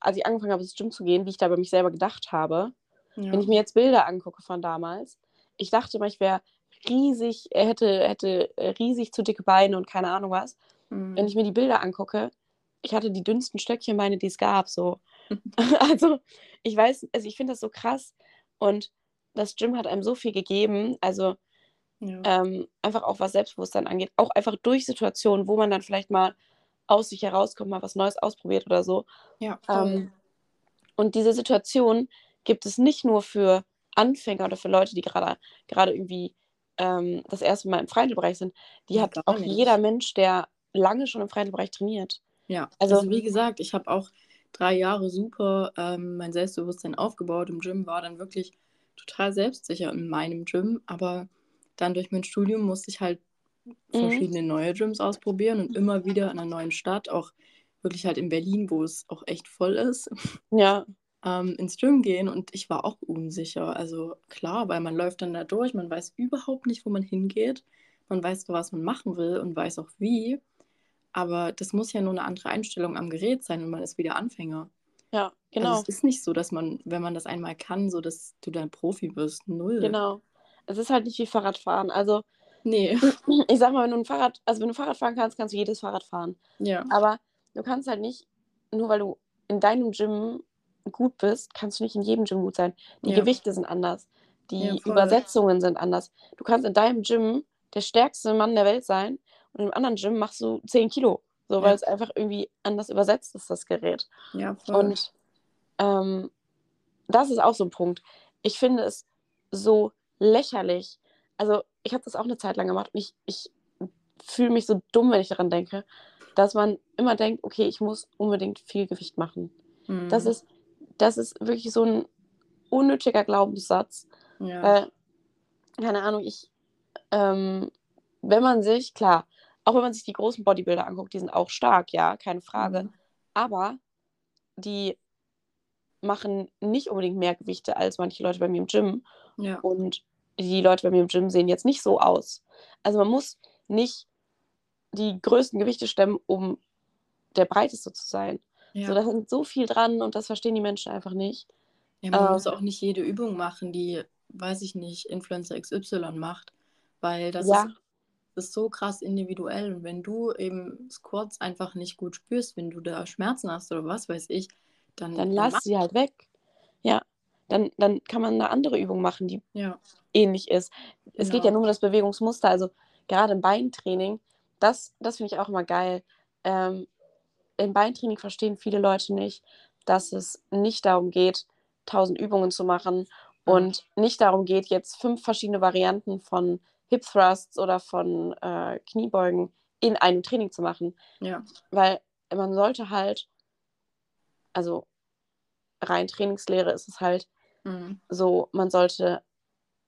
als ich angefangen habe, ins Gym zu gehen, wie ich da bei mich selber gedacht habe, ja. wenn ich mir jetzt Bilder angucke von damals, ich dachte immer, ich wäre riesig, er hätte, hätte riesig zu dicke Beine und keine Ahnung was. Mhm. Wenn ich mir die Bilder angucke, ich hatte die dünnsten Stöckchenbeine, die es gab, so. *laughs* *laughs* also, ich weiß, also ich finde das so krass und das Gym hat einem so viel gegeben, also ja. ähm, einfach auch was Selbstbewusstsein angeht, auch einfach durch Situationen, wo man dann vielleicht mal aus sich herauskommt, mal was Neues ausprobiert oder so. Ja. Ähm, und diese Situation gibt es nicht nur für Anfänger oder für Leute, die gerade gerade irgendwie ähm, das erste Mal im Freihandelbereich sind. Die hat auch nicht. jeder Mensch, der lange schon im Freihandelbereich trainiert. Ja, also, also wie gesagt, ich habe auch drei Jahre super ähm, mein Selbstbewusstsein aufgebaut im Gym, war dann wirklich total selbstsicher in meinem Gym, aber dann durch mein Studium musste ich halt. Verschiedene neue Gyms ausprobieren und immer wieder in einer neuen Stadt, auch wirklich halt in Berlin, wo es auch echt voll ist, ja. ähm, ins Gym gehen und ich war auch unsicher. Also klar, weil man läuft dann da durch, man weiß überhaupt nicht, wo man hingeht. man weiß, was man machen will und weiß auch wie. Aber das muss ja nur eine andere Einstellung am Gerät sein und man ist wieder Anfänger. Ja, genau. Also es ist nicht so, dass man, wenn man das einmal kann, so dass du dann Profi wirst. Null. Genau. Es ist halt nicht wie Fahrradfahren. Also, Nee. ich sag mal, wenn du ein Fahrrad, also wenn du Fahrrad fahren kannst, kannst du jedes Fahrrad fahren. Ja. Aber du kannst halt nicht, nur weil du in deinem Gym gut bist, kannst du nicht in jedem Gym gut sein. Die Ja. Gewichte sind anders. Die Ja. Übersetzungen sind anders. Du kannst in deinem Gym der stärkste Mann der Welt sein und im anderen Gym machst du 10 Kilo. So, weil Ja. es einfach irgendwie anders übersetzt ist, das Gerät. Ja, voll. Und ähm, das ist auch so ein Punkt. Ich finde es so lächerlich. Also, ich habe das auch eine Zeit lang gemacht und ich, ich fühle mich so dumm, wenn ich daran denke, dass man immer denkt, okay, ich muss unbedingt viel Gewicht machen. Das, Mhm. ist, das ist wirklich so ein unnötiger Glaubenssatz. ja. Weil, keine Ahnung, ich, ähm, wenn man sich, klar, auch wenn man sich die großen Bodybuilder anguckt, die sind auch stark, ja, keine Frage. Mhm. Aber die machen nicht unbedingt mehr Gewichte als manche Leute bei mir im Gym. ja. Und die Leute bei mir im Gym sehen jetzt nicht so aus. Also man muss nicht die größten Gewichte stemmen, um der breiteste zu sein. Ja. So, da hängt so viel dran und das verstehen die Menschen einfach nicht. Ja, man Ähm, muss auch nicht jede Übung machen, die, weiß ich nicht, Influencer XY macht, weil das Ja. ist, ist so krass individuell. Und wenn du eben Squats einfach nicht gut spürst, wenn du da Schmerzen hast oder was weiß ich, dann, Dann lass sie halt weg. Dann, dann kann man eine andere Übung machen, die Ja, ähnlich ist. Es geht ja Genau. nur um das Bewegungsmuster, also gerade im Beintraining, das, das finde ich auch immer geil. Ähm, Im Beintraining verstehen viele Leute nicht, dass es nicht darum geht, tausend Übungen zu machen und nicht darum geht, jetzt fünf verschiedene Varianten von Hip Thrusts oder von äh, Kniebeugen in einem Training zu machen. ja, Weil man sollte halt, also rein Trainingslehre ist es halt, mhm. so, man sollte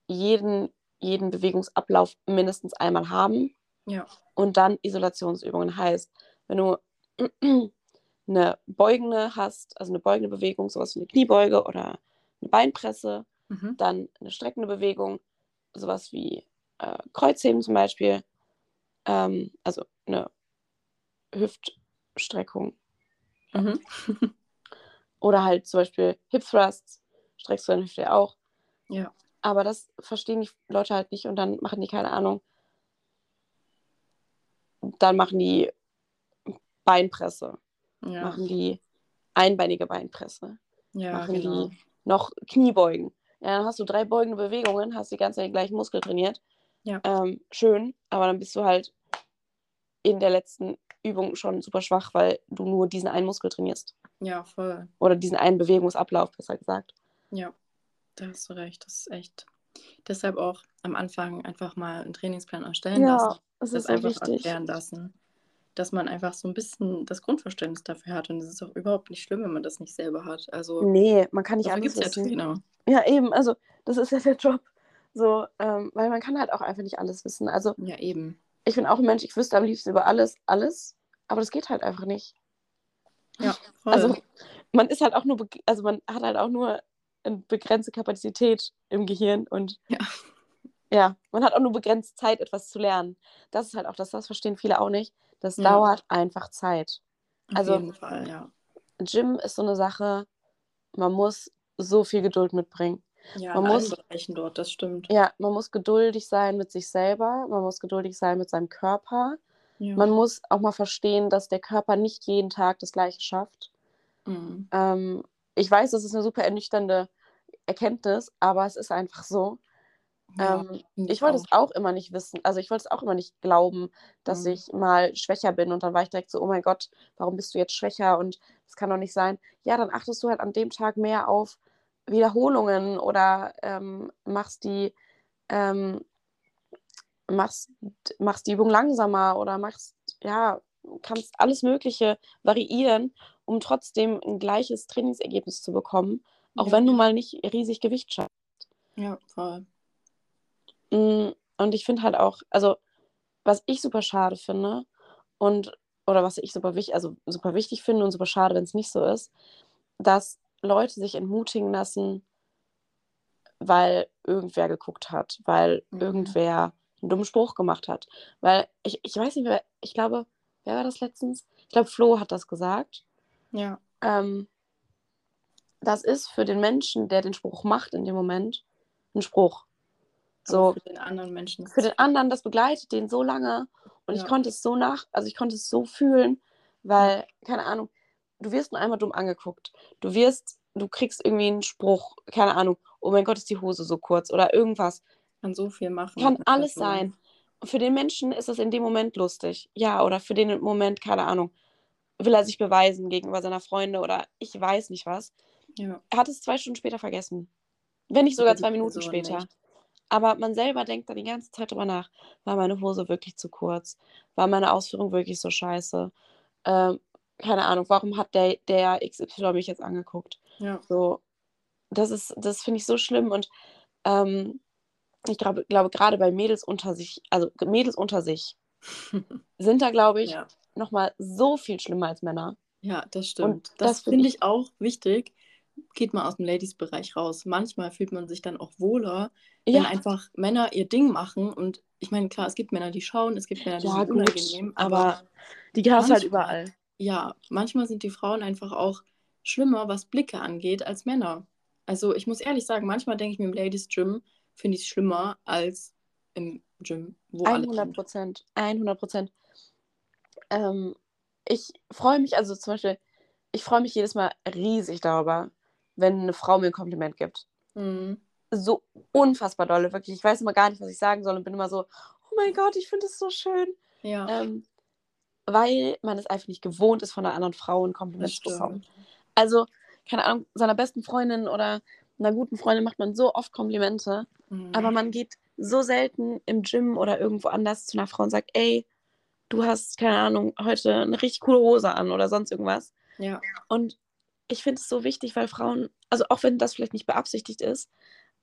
jeden, jeden Bewegungsablauf mindestens einmal haben ja, und dann Isolationsübungen. Heißt, wenn du *clears throat* eine beugende hast, also eine beugende Bewegung, sowas wie eine Kniebeuge oder eine Beinpresse, mhm. dann eine streckende Bewegung, sowas wie äh, Kreuzheben zum Beispiel, ähm, also eine Hüftstreckung Mhm. *laughs* oder halt zum Beispiel Hip Thrusts, streckst du deine Hüfte ja auch. ja, Aber das verstehen die Leute halt nicht und dann machen die keine Ahnung. Dann machen die Beinpresse, ja, machen die einbeinige Beinpresse, ja, machen genau. die noch Kniebeugen. Ja, dann hast du drei beugende Bewegungen, hast die ganze Zeit den gleichen Muskel trainiert. Ja. Ähm, schön, aber dann bist du halt in der letzten Übung schon super schwach, weil du nur diesen einen Muskel trainierst. Ja, voll. Oder diesen einen Bewegungsablauf, besser gesagt. Ja, da hast du recht. Das ist echt. Deshalb auch am Anfang einfach mal einen Trainingsplan erstellen lassen. es Das einfach erklären lassen. Dass man einfach so ein bisschen das Grundverständnis dafür hat. Und es ist auch überhaupt nicht schlimm, wenn man das nicht selber hat. Also Nee, man kann nicht alles gibt es ja wissen. Trainer. Ja, eben, also das ist ja der Job. So, ähm, weil man kann halt auch einfach nicht alles wissen. Also Ja, eben. ich bin auch ein Mensch, ich wüsste am liebsten über alles, alles, aber das geht halt einfach nicht. Ja, voll. Also man ist halt auch nur, also man hat halt auch nur eine begrenzte Kapazität im Gehirn und Ja. ja, man hat auch nur begrenzt Zeit, etwas zu lernen. Das ist halt auch das, das verstehen viele auch nicht. Das Ja. dauert einfach Zeit. Auf also- jeden Fall, ja. Gym ist so eine Sache, man muss so viel Geduld mitbringen. Ja, Man muss- Bereichen dort, das stimmt. Ja, man muss geduldig sein mit sich selber, man muss geduldig sein mit seinem Körper. Ja. Man muss auch mal verstehen, dass der Körper nicht jeden Tag das Gleiche schafft. Mhm. Ähm, ich weiß, das ist eine super ernüchternde Erkenntnis, aber es ist einfach so. Ja, ähm, Ich wollte es auch immer nicht wissen, also ich wollte es auch immer nicht glauben, dass Mhm. ich mal schwächer bin und dann war ich direkt so, oh mein Gott, warum bist du jetzt schwächer und das kann doch nicht sein. Ja, dann achtest du halt an dem Tag mehr auf Wiederholungen oder ähm, machst die ähm, machst, machst die Übung langsamer oder machst, ja, kannst alles Mögliche variieren, um trotzdem ein gleiches Trainingsergebnis zu bekommen, auch Ja. wenn du mal nicht riesig Gewicht schaffst. Ja, voll. Mm, Und ich finde halt auch, also was ich super schade finde und oder was ich super wichtig, also super wichtig finde und super schade, wenn es nicht so ist, dass Leute sich entmutigen lassen, weil irgendwer geguckt hat, weil Mhm. irgendwer einen dummen Spruch gemacht hat. Weil ich, ich weiß nicht mehr, ich glaube, wer war das letztens? Ich glaube, Flo hat das gesagt. Ja. Ähm, das ist für den Menschen, der den Spruch macht in dem Moment, ein Spruch. So, Aber für den anderen Menschen. für den anderen, das begleitet den so lange. Und ich Ja. konnte es so nach, also ich konnte es so fühlen, weil, keine Ahnung, du wirst nur einmal dumm angeguckt. Du wirst, du kriegst irgendwie einen Spruch, keine Ahnung, oh mein Gott, ist die Hose so kurz oder irgendwas. kann so viel machen. Kann alles sein. Für den Menschen ist es in dem Moment lustig. Ja, oder für den Moment, keine Ahnung, will er sich beweisen gegenüber seiner Freunde oder ich weiß nicht was. Ja. Er hat es zwei Stunden später vergessen. Wenn nicht sogar zwei Minuten Person später. nicht. Aber man selber denkt da die ganze Zeit drüber nach. War meine Hose wirklich zu kurz? War meine Ausführung wirklich so scheiße? Ähm, keine Ahnung, warum hat der, der XY mich jetzt angeguckt? Ja. So, das ist, das finde ich so schlimm und ähm, ich glaube, glaube gerade bei Mädels unter sich, also Mädels unter sich, *laughs* sind da, glaube ich, ja. Nochmal so viel schlimmer als Männer. Ja, das stimmt. das das find finde ich auch wichtig. Geht mal aus dem Ladies-Bereich raus. Manchmal fühlt man sich dann auch wohler, wenn Ja, einfach Männer ihr Ding machen. Und ich meine, klar, es gibt Männer, die schauen, es gibt Männer, die Ja, sind gut, unangenehm. aber Aber die hast du halt überall. ja, manchmal sind die Frauen einfach auch schlimmer, was Blicke angeht, als Männer. Also ich muss ehrlich sagen, manchmal denke ich mir im Ladies Gym, finde ich es schlimmer als im Gym, wo alle 100 sind. Prozent. 100 Prozent. Ähm, ich freue mich, also zum Beispiel, ich freue mich jedes Mal riesig darüber, wenn eine Frau mir ein Kompliment gibt. Mhm. So unfassbar dolle, wirklich. Ich weiß immer gar nicht, was ich sagen soll und bin immer so, oh mein Gott, ich finde es so schön. Ja, Ähm, weil man es einfach nicht gewohnt ist, von einer anderen Frau ein Kompliment zu bekommen. Also, keine Ahnung, seiner besten Freundin oder einer guten Freundin macht man so oft Komplimente, Mhm. aber man geht so selten im Gym oder irgendwo anders zu einer Frau und sagt, ey, du hast, keine Ahnung, heute eine richtig coole Hose an oder sonst irgendwas. ja, Und ich finde es so wichtig, weil Frauen, also auch wenn das vielleicht nicht beabsichtigt ist,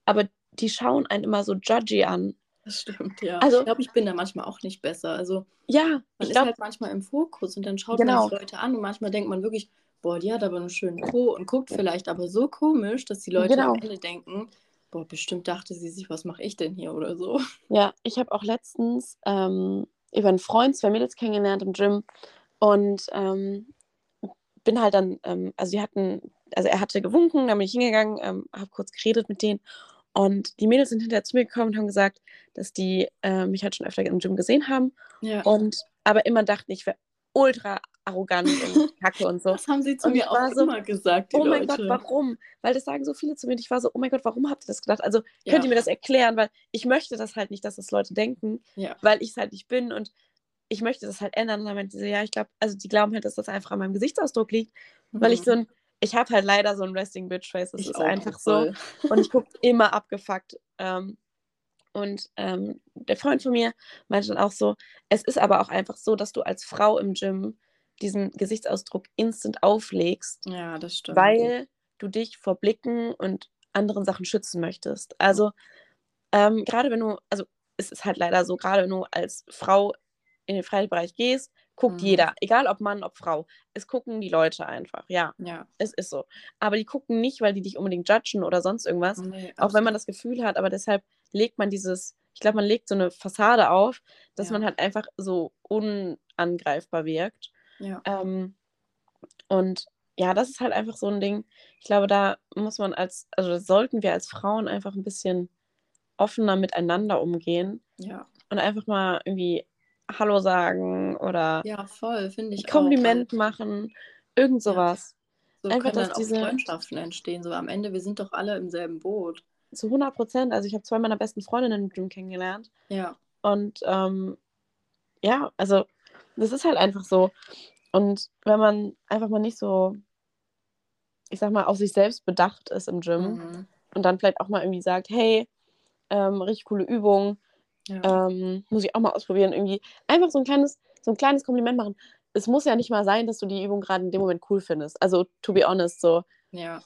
aber die schauen einen immer so judgy an. das stimmt, ja. Also- ich glaube, ich bin da manchmal auch nicht besser. Also Ja, man ich ist glaube, halt manchmal im Fokus und dann schaut Genau. man sich Leute an und manchmal denkt man wirklich, boah, die hat aber einen schönen Po und guckt vielleicht aber so komisch, dass die Leute Genau. am Ende denken, boah, bestimmt dachte sie sich, was mache ich denn hier oder so. Ja, ich habe auch letztens ähm, über einen Freund zwei Mädels kennengelernt im Gym und ähm, bin halt dann, ähm, also die hatten, also er hatte gewunken, dann bin ich hingegangen, ähm, habe kurz geredet mit denen und die Mädels sind hinterher zu mir gekommen und haben gesagt, dass die äh, mich halt schon öfter im Gym gesehen haben Ja. und aber immer dachten, ich wäre ultra arrogant und *laughs* kacke und so. Das haben sie zu Und mir auch so, immer gesagt, Oh mein Leute. Gott, warum? Weil das sagen so viele zu mir. Und ich war so, oh mein Gott, warum habt ihr das gedacht? Also Ja. könnt ihr mir das erklären? Weil ich möchte das halt nicht, dass das Leute denken, Ja. weil ich es halt nicht bin und ich möchte das halt ändern. Und dann meinte sie, ja, ich glaube, also die glauben halt, dass das einfach an meinem Gesichtsausdruck liegt, weil ich so ein, ich habe halt leider so ein Resting Bitch Face. Das Mhm. Ich ist einfach so. Und ich gucke immer abgefuckt. Ähm, und ähm, der Freund von mir meinte dann auch so, es ist aber auch einfach so, dass du als Frau im Gym diesen Gesichtsausdruck instant auflegst, Ja, das stimmt. weil du dich vor Blicken und anderen Sachen schützen möchtest. Also ähm, gerade wenn du, also es ist halt leider so, gerade wenn du als Frau in den Freibereich gehst, guckt Mhm. jeder, egal ob Mann, ob Frau. Es gucken die Leute einfach, ja, ja. es ist so. Aber die gucken nicht, weil die dich unbedingt judgen oder sonst irgendwas, Nee, auch wenn man das Gefühl hat, aber deshalb legt man dieses, ich glaube, man legt so eine Fassade auf, dass Ja. man halt einfach so unangreifbar wirkt. Ja. Ähm, und ja, das ist halt einfach so ein Ding. Ich glaube, da muss man als, also sollten wir als Frauen einfach ein bisschen offener miteinander umgehen ja. und einfach mal irgendwie Hallo sagen oder Ja, voll, finde ich Kompliment auch. machen, irgend sowas. So einfach, können dass dann auch diese- Freundschaften entstehen. So am Ende, wir sind doch alle im selben Boot. Zu 100 Prozent. Also ich habe zwei meiner besten Freundinnen im Gym kennengelernt Ja, und ähm, ja, also das ist halt einfach so. Und wenn man einfach mal nicht so, ich sag mal, auf sich selbst bedacht ist im Gym, mhm. und dann vielleicht auch mal irgendwie sagt, hey, ähm, richtig coole Übung, ja. ähm, muss ich auch mal ausprobieren. Irgendwie einfach so ein kleines, so ein kleines Kompliment machen. Es muss ja nicht mal sein, dass du die Übung gerade in dem Moment cool findest. Also to be honest, so. ja.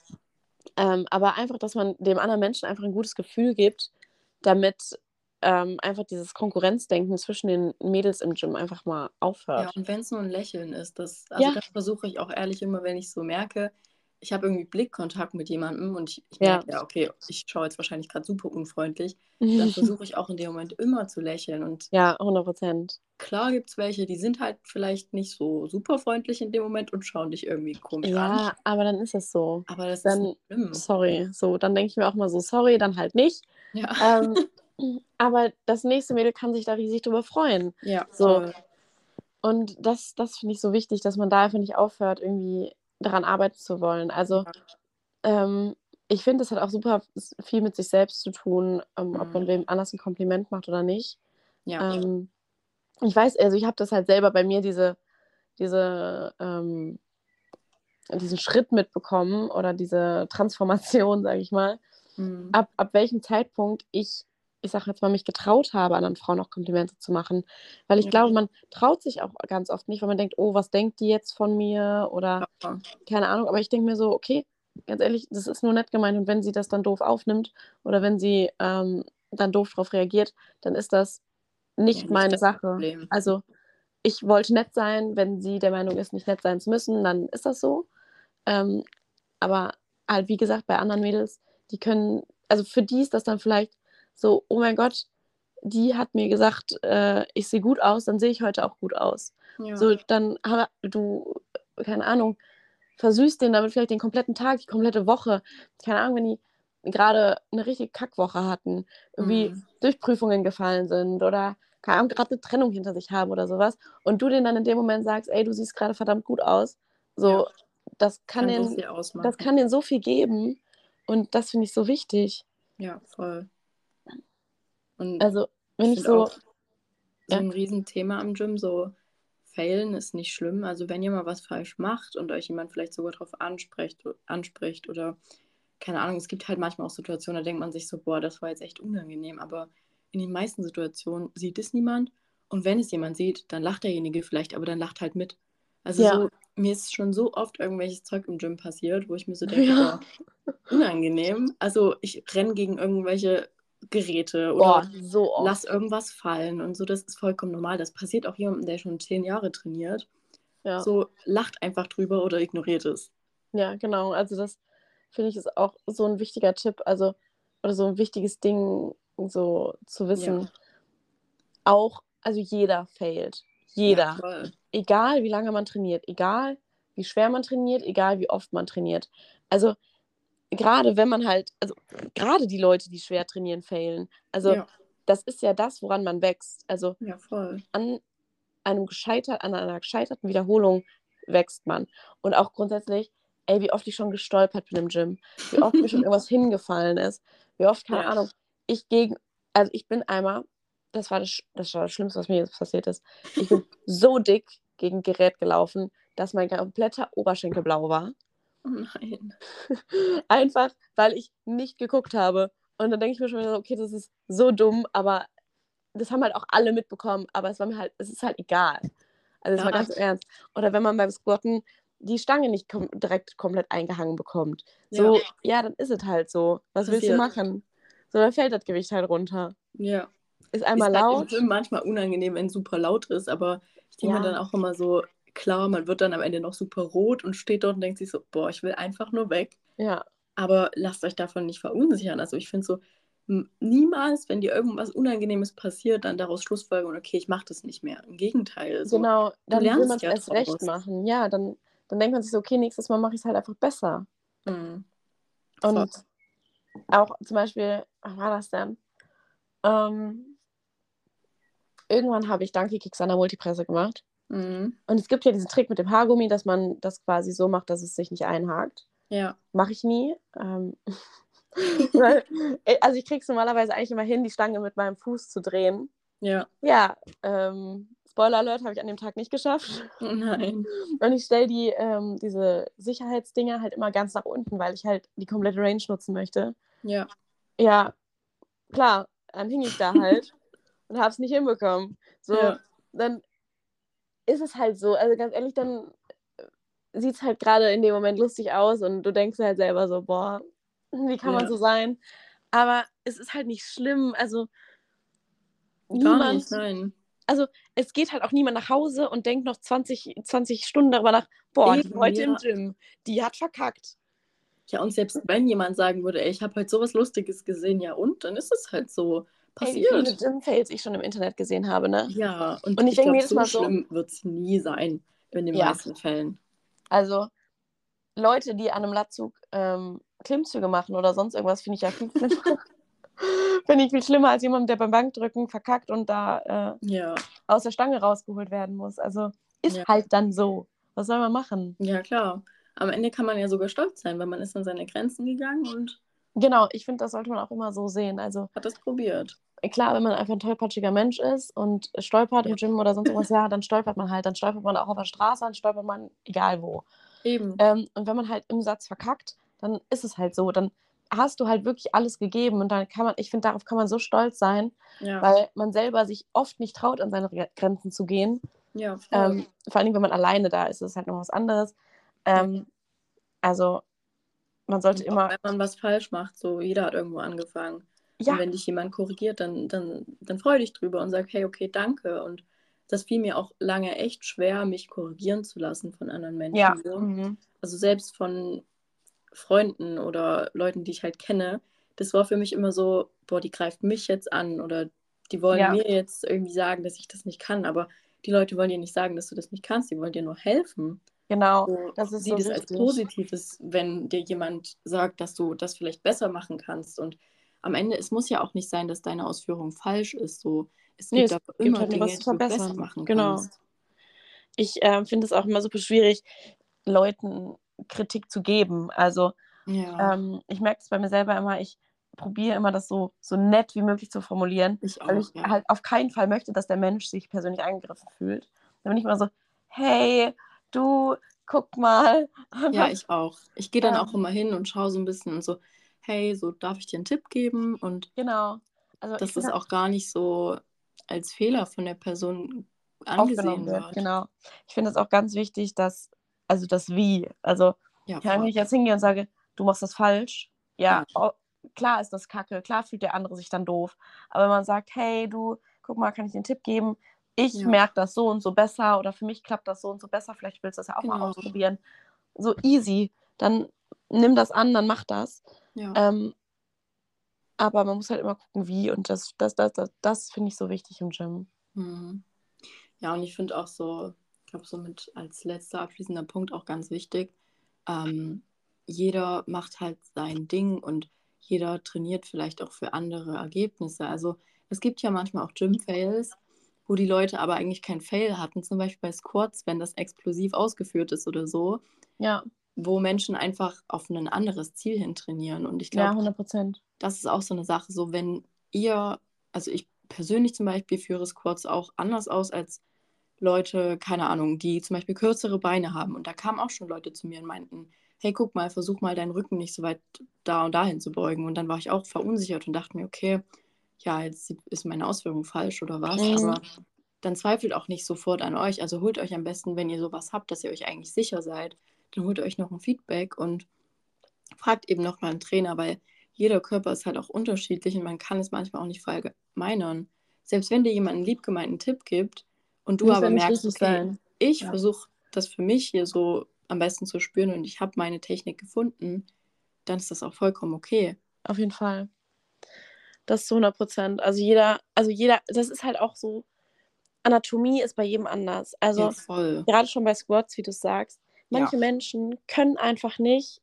Ähm, aber einfach, dass man dem anderen Menschen einfach ein gutes Gefühl gibt, damit ähm, einfach dieses Konkurrenzdenken zwischen den Mädels im Gym einfach mal Ja, aufhört. und wenn es nur ein Lächeln ist, das, also Ja. das versuche ich auch ehrlich immer, wenn ich so merke, ich habe irgendwie Blickkontakt mit jemandem und ich, ich merke ja. ja, okay, ich schaue jetzt wahrscheinlich gerade super unfreundlich, dann *laughs* versuche ich auch in dem Moment immer zu lächeln. Und ja, 100 Prozent. Klar gibt es welche, die sind halt vielleicht nicht so super freundlich in dem Moment und schauen dich irgendwie komisch ja, an. Ja, aber dann ist es so. Aber das dann, ist schlimm. Sorry, so, dann denke ich mir auch mal so, sorry, dann halt nicht. Ja. Ähm, *laughs* aber das nächste Mädel kann sich da riesig drüber freuen. Ja, so. Und das, das finde ich so wichtig, dass man da einfach nicht aufhört, irgendwie daran arbeiten zu wollen. Also ja. ähm, ich finde, es hat auch super viel mit sich selbst zu tun, ähm, mhm. ob man mhm. wem anders ein Kompliment macht oder nicht. Ja. Ähm, ich weiß, also ich habe das halt selber bei mir, diese, diese, ähm, diesen Schritt mitbekommen oder diese Transformation, *laughs* sage ich mal, mhm. ab, ab welchem Zeitpunkt ich ich sage jetzt mal, mich getraut habe, anderen Frauen auch Komplimente zu machen. Weil ich ja. glaube, man traut sich auch ganz oft nicht, weil man denkt, oh, was denkt die jetzt von mir? Oder ja. keine Ahnung. Aber ich denke mir so, okay, ganz ehrlich, das ist nur nett gemeint. Und wenn sie das dann doof aufnimmt oder wenn sie ähm, dann doof darauf reagiert, dann ist das nicht ja, meine Sache. Problem. Also ich wollte nett sein, wenn sie der Meinung ist, nicht nett sein zu müssen, dann ist das so. Ähm, aber halt, wie gesagt, bei anderen Mädels, die können, also für die ist das dann vielleicht so, oh mein Gott, die hat mir gesagt, äh, ich sehe gut aus, dann sehe ich heute auch gut aus. Ja. So, dann aber du, keine Ahnung, versüßt den damit vielleicht den kompletten Tag, die komplette Woche. Keine Ahnung, wenn die gerade eine richtige Kackwoche hatten, irgendwie mhm. durch Prüfungen gefallen sind oder keine Ahnung, gerade eine Trennung hinter sich haben oder sowas und du denen dann in dem Moment sagst, ey, du siehst gerade verdammt gut aus, so, ja. das kann, kann den, so das kann denen so viel geben und das finde ich so wichtig. Ja, voll. Und also, wenn ich, ich so. so ja. ein Riesenthema am Gym, so failen ist nicht schlimm. Also, wenn ihr mal was falsch macht und euch jemand vielleicht sogar darauf anspricht, anspricht oder keine Ahnung, es gibt halt manchmal auch Situationen, da denkt man sich so, boah, das war jetzt echt unangenehm, aber in den meisten Situationen sieht es niemand und wenn es jemand sieht, dann lacht derjenige vielleicht, aber dann lacht halt mit. Also ja. so, mir ist schon so oft irgendwelches Zeug im Gym passiert, wo ich mir so *laughs* denke, ja. boah, unangenehm. Also ich renne gegen irgendwelche Geräte oder oh, so lass irgendwas fallen und so. Das ist vollkommen normal. Das passiert auch jemandem, der schon zehn Jahre trainiert. Ja. So lacht einfach drüber oder ignoriert es. Ja, genau. Also das finde ich ist auch so ein wichtiger Tipp, also oder so ein wichtiges Ding, so zu wissen. Ja. Auch, also jeder failt. Jeder. Ja, egal wie lange man trainiert, egal wie schwer man trainiert, egal wie oft man trainiert. Also gerade wenn man halt, also gerade die Leute, die schwer trainieren, failen. Also ja. das ist ja das, woran man wächst. Also ja, an einem gescheitert, an einer gescheiterten Wiederholung wächst man. Und auch grundsätzlich, ey, wie oft ich schon gestolpert bin im Gym, wie oft mir schon *laughs* irgendwas hingefallen ist, wie oft, keine ja. Ahnung, ich gegen, also ich bin einmal, das war das, das war das Schlimmste, was mir jetzt passiert ist. Ich bin *laughs* so dick gegen Gerät gelaufen, dass mein kompletter Oberschenkel blau war. Oh *laughs* nein. Einfach, weil ich nicht geguckt habe. Und dann denke ich mir schon wieder, okay, das ist so dumm, aber das haben halt auch alle mitbekommen, aber es war mir halt, es ist halt egal. Also es ja. war ganz ernst. Oder wenn man beim Squatten die Stange nicht kom direkt komplett eingehangen bekommt. So, ja. ja, dann ist es halt so. Was Passiert. willst du machen? So, dann fällt das Gewicht halt runter. Ja. Ist einmal ist laut. Halt manchmal unangenehm, wenn es super laut ist, aber ich denke ja. mir dann auch immer so, klar, man wird dann am Ende noch super rot und steht dort und denkt sich so, boah, ich will einfach nur weg. Ja. Aber lasst euch davon nicht verunsichern. Also ich finde so, niemals, wenn dir irgendwas Unangenehmes passiert, dann daraus schlussfolgern, okay, ich mache das nicht mehr. Im Gegenteil. So, genau, dann will man es ja draus. recht machen. Ja, dann, dann denkt man sich so, okay, nächstes Mal mache ich es halt einfach besser. Mhm. Und Voll. auch zum Beispiel, was war das denn? Ähm, irgendwann habe ich Donkey Kicks an der Multipresse gemacht. Mhm. Und es gibt ja diesen Trick mit dem Haargummi, dass man das quasi so macht, dass es sich nicht einhakt. Ja. Mache ich nie. Ähm, *laughs* weil, äh, also ich kriege es normalerweise eigentlich immer hin, die Stange mit meinem Fuß zu drehen. Ja. Ja, ähm, Spoiler Alert habe ich an dem Tag nicht geschafft. Nein. *laughs* Und ich stelle die, ähm, diese Sicherheitsdinger halt immer ganz nach unten, weil ich halt die komplette Range nutzen möchte. Ja. Ja, klar, dann hing ich da halt *laughs* und habe es nicht hinbekommen. So, ja. dann ist es halt so. Also ganz ehrlich, dann äh, sieht es halt gerade in dem Moment lustig aus und du denkst halt selber so, boah, wie kann ja. man so sein? Aber es ist halt nicht schlimm. Also Gar niemand. Nicht, nein. Also es geht halt auch niemand nach Hause und denkt noch 20, 20 Stunden darüber nach, boah, Eben, die heute ja. im Gym, die hat verkackt. Ja, und selbst wenn jemand sagen würde, ey, ich habe heute sowas Lustiges gesehen, ja und, dann ist es halt so passiert. Ey, wie viele Gym-Fails ich schon im Internet gesehen habe, ne? Ja, und, und ich, ich denke jedes so Mal so schlimm wird es nie sein, in den ja. meisten Fällen. Also, Leute, die an einem Latzug ähm, Klimmzüge machen oder sonst irgendwas, finde ich ja viel schlimmer. *laughs* finde ich viel schlimmer als jemand, der beim Bankdrücken verkackt und da äh, ja. aus der Stange rausgeholt werden muss. Also ist ja. halt dann so. Was soll man machen? Ja, klar. Am Ende kann man ja sogar stolz sein, weil man ist an seine Grenzen gegangen und. Genau, ich finde, das sollte man auch immer so sehen. Also, hat das probiert. Klar, wenn man einfach ein tollpatschiger Mensch ist und stolpert im Gym oder sonst irgendwas, ja, dann stolpert man halt. Dann stolpert man auch auf der Straße, dann stolpert man egal wo. Eben. Ähm, und wenn man halt im Satz verkackt, dann ist es halt so. Dann hast du halt wirklich alles gegeben und dann kann man, ich finde, darauf kann man so stolz sein, ja. weil man selber sich oft nicht traut, an seine Grenzen zu gehen. Ja, ähm, vor allem, wenn man alleine da ist, ist es halt noch was anderes. Ähm, also, man sollte immer. Wenn man was falsch macht, so jeder hat irgendwo angefangen. Ja. Und wenn dich jemand korrigiert, dann, dann, dann freu dich drüber und sag, hey, okay, danke. Und das fiel mir auch lange echt schwer, mich korrigieren zu lassen von anderen Menschen. Ja. Mhm. Also selbst von Freunden oder Leuten, die ich halt kenne, das war für mich immer so, boah, die greift mich jetzt an oder die wollen ja. mir jetzt irgendwie sagen, dass ich das nicht kann. Aber die Leute wollen dir nicht sagen, dass du das nicht kannst, die wollen dir nur helfen. Genau, so, das ist so das als Positives, wenn dir jemand sagt, dass du das vielleicht besser machen kannst. Und am Ende, es muss ja auch nicht sein, dass deine Ausführung falsch ist. So, es nee, gibt es aber immer halt Dinge, die du besser machen genau. kannst. Ich äh, finde es auch immer super schwierig, Leuten Kritik zu geben. Also ja. ähm, ich merke es bei mir selber immer, ich probiere immer das so, so nett wie möglich zu formulieren, ich auch, weil ich ja. halt auf keinen Fall möchte, dass der Mensch sich persönlich angegriffen fühlt. Dann bin ich immer so, hey, du, guck mal. Ja, *laughs* ich auch. Ich gehe dann ähm, auch immer hin und schaue so ein bisschen und so, hey, so darf ich dir einen Tipp geben? Und genau. Also dass das auch gar nicht so als Fehler von der Person angesehen wird. wird. Genau. Ich finde es auch ganz wichtig, dass, also das Wie, also ja, wenn ich jetzt hingehe und sage, du machst das falsch, ja, ja. klar ist das kacke, klar fühlt der andere sich dann doof. Aber wenn man sagt, hey, du, guck mal, kann ich dir einen Tipp geben? Ich ja. merke das so und so besser oder für mich klappt das so und so besser, vielleicht willst du das ja auch genau. mal ausprobieren. So easy. Dann nimm das an, dann mach das. Ja. Ähm, aber man muss halt immer gucken, wie und das, das, das, das, das finde ich so wichtig im Gym. Mhm. Ja, und ich finde auch so, ich glaube, so mit als letzter abschließender Punkt auch ganz wichtig, ähm, jeder macht halt sein Ding und jeder trainiert vielleicht auch für andere Ergebnisse. Also es gibt ja manchmal auch Gym-Fails, wo die Leute aber eigentlich kein Fail hatten, zum Beispiel bei Squats, wenn das explosiv ausgeführt ist oder so. Ja. Wo Menschen einfach auf ein anderes Ziel hin trainieren. Und ich glaube, ja, 100 Prozent. Das ist auch so eine Sache, so wenn ihr, also ich persönlich zum Beispiel führe Squats auch anders aus als Leute, keine Ahnung, die zum Beispiel kürzere Beine haben. Und da kamen auch schon Leute zu mir und meinten, hey, guck mal, versuch mal deinen Rücken nicht so weit da und dahin zu beugen. Und dann war ich auch verunsichert und dachte mir, okay, ja, jetzt ist meine Ausführung falsch oder was. Mhm. Aber dann zweifelt auch nicht sofort an euch. Also holt euch am besten, wenn ihr sowas habt, dass ihr euch eigentlich sicher seid, dann holt euch noch ein Feedback und fragt eben noch mal einen Trainer, weil jeder Körper ist halt auch unterschiedlich und man kann es manchmal auch nicht verallgemeinern. Selbst wenn dir jemand einen liebgemeinten Tipp gibt und du aber merkst, okay, ich ja. versuche das für mich hier so am besten zu spüren und ich habe meine Technik gefunden, dann ist das auch vollkommen okay. Auf jeden Fall. Das zu 100 Prozent. Also jeder, also jeder, das ist halt auch so, Anatomie ist bei jedem anders. Also ja, gerade schon bei Squats, wie du sagst, manche ja. Menschen können einfach nicht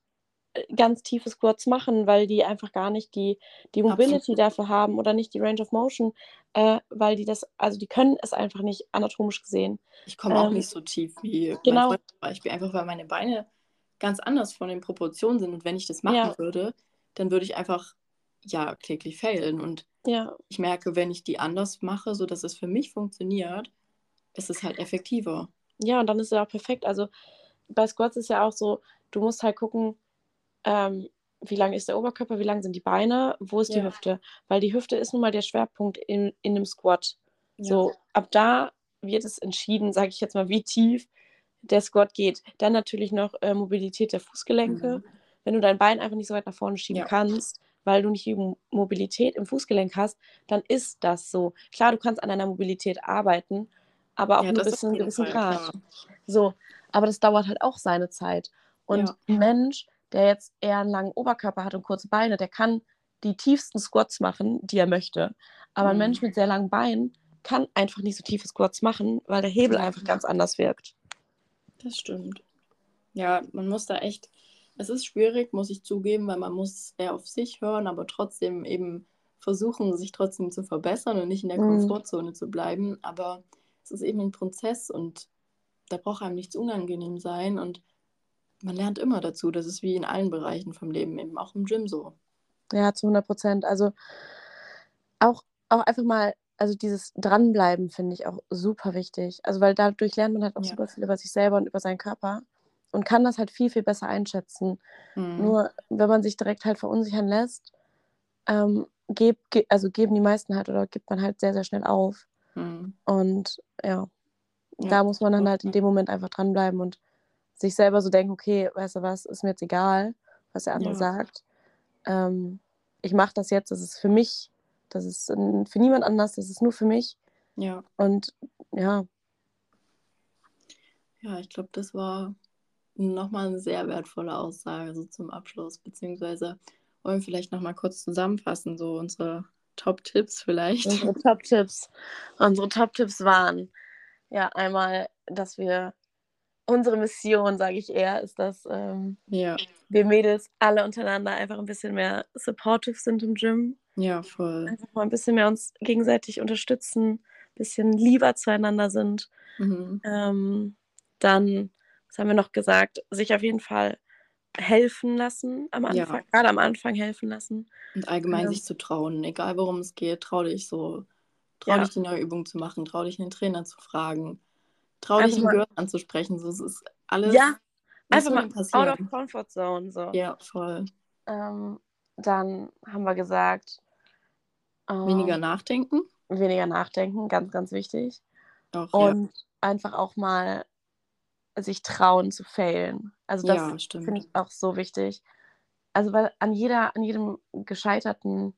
äh, ganz tiefe Squats machen, weil die einfach gar nicht die, die Mobility Absolut. dafür haben oder nicht die Range of Motion, äh, weil die das, also die können es einfach nicht anatomisch gesehen. Ich komme ähm, auch nicht so tief wie genau. mein Freund zum Beispiel, einfach weil meine Beine ganz anders von den Proportionen sind und wenn ich das machen ja. würde, dann würde ich einfach ja kläglich failen. Und ja. ich merke, wenn ich die anders mache, sodass es für mich funktioniert, ist es halt effektiver. Ja, und dann ist es auch perfekt. Also bei Squats ist ja auch so, du musst halt gucken, ähm, wie lang ist der Oberkörper, wie lang sind die Beine, wo ist ja. die Hüfte? Weil die Hüfte ist nun mal der Schwerpunkt in, in einem Squat. Ja. So, ab da wird es entschieden, sage ich jetzt mal, wie tief der Squat geht. Dann natürlich noch äh, Mobilität der Fußgelenke. Mhm. Wenn du dein Bein einfach nicht so weit nach vorne schieben ja. kannst, weil du nicht die Mobilität im Fußgelenk hast, dann ist das so. Klar, du kannst an deiner Mobilität arbeiten, aber auch ja, nur bis zu einem gewissen Grad. So, aber das dauert halt auch seine Zeit. Und ja. ein Mensch, der jetzt eher einen langen Oberkörper hat und kurze Beine, der kann die tiefsten Squats machen, die er möchte. Aber ein Mhm. Mensch mit sehr langen Beinen kann einfach nicht so tiefe Squats machen, weil der Hebel einfach ganz anders wirkt. Das stimmt. Ja, man muss da echt, es ist schwierig, muss ich zugeben, weil man muss eher auf sich hören, aber trotzdem eben versuchen, sich trotzdem zu verbessern und nicht in der Mhm. Komfortzone zu bleiben. Aber es ist eben ein Prozess und da braucht einem nichts unangenehm sein und man lernt immer dazu. Das ist wie in allen Bereichen vom Leben, eben auch im Gym so. Ja, zu 100 Prozent. Also auch, auch einfach mal, also dieses Dranbleiben finde ich auch super wichtig. Also weil dadurch lernt man halt auch Ja. super viel über sich selber und über seinen Körper und kann das halt viel, viel besser einschätzen. Mhm. Nur wenn man sich direkt halt verunsichern lässt, ähm, geb, ge, also geben die meisten halt oder gibt man halt sehr, sehr schnell auf. Mhm. Und ja, Ja, da muss man dann halt in dem Moment einfach dranbleiben und sich selber so denken, okay, weißt du was, ist mir jetzt egal, was der andere Ja. sagt. Ähm, ich mache das jetzt, das ist für mich, das ist für niemand anders, das ist nur für mich. Ja, Und ja, ja, ich glaube, das war nochmal eine sehr wertvolle Aussage so zum Abschluss, beziehungsweise wollen wir vielleicht nochmal kurz zusammenfassen, so unsere Top-Tipps vielleicht. unsere Top-Tipps. Unsere Top-Tipps waren ja einmal, dass wir unsere Mission, sage ich eher, ist, dass ähm, Ja, wir Mädels alle untereinander einfach ein bisschen mehr supportive sind im Gym. ja, voll. Einfach mal ein bisschen mehr uns gegenseitig unterstützen, ein bisschen lieber zueinander sind. Mhm. Ähm, dann, was haben wir noch gesagt, sich auf jeden Fall helfen lassen am Ja. Anfang, gerade am Anfang helfen lassen. Und allgemein Ja. sich zu trauen, egal worum es geht, trau dich so. Trau Ja. dich, die neue Übung zu machen, trau dich, einen Trainer zu fragen, trau Einfach dich, einen Girl anzusprechen. So, es ist alles. Ja, Einfach mal denn out passieren? of comfort zone. So. Ja, voll. Ähm, dann haben wir gesagt, ähm, Weniger nachdenken. weniger nachdenken, ganz, ganz wichtig. Ja. Und einfach auch mal sich trauen zu failen. Also das Ja, finde ich auch so wichtig. Also weil an jeder, an jedem gescheiterten,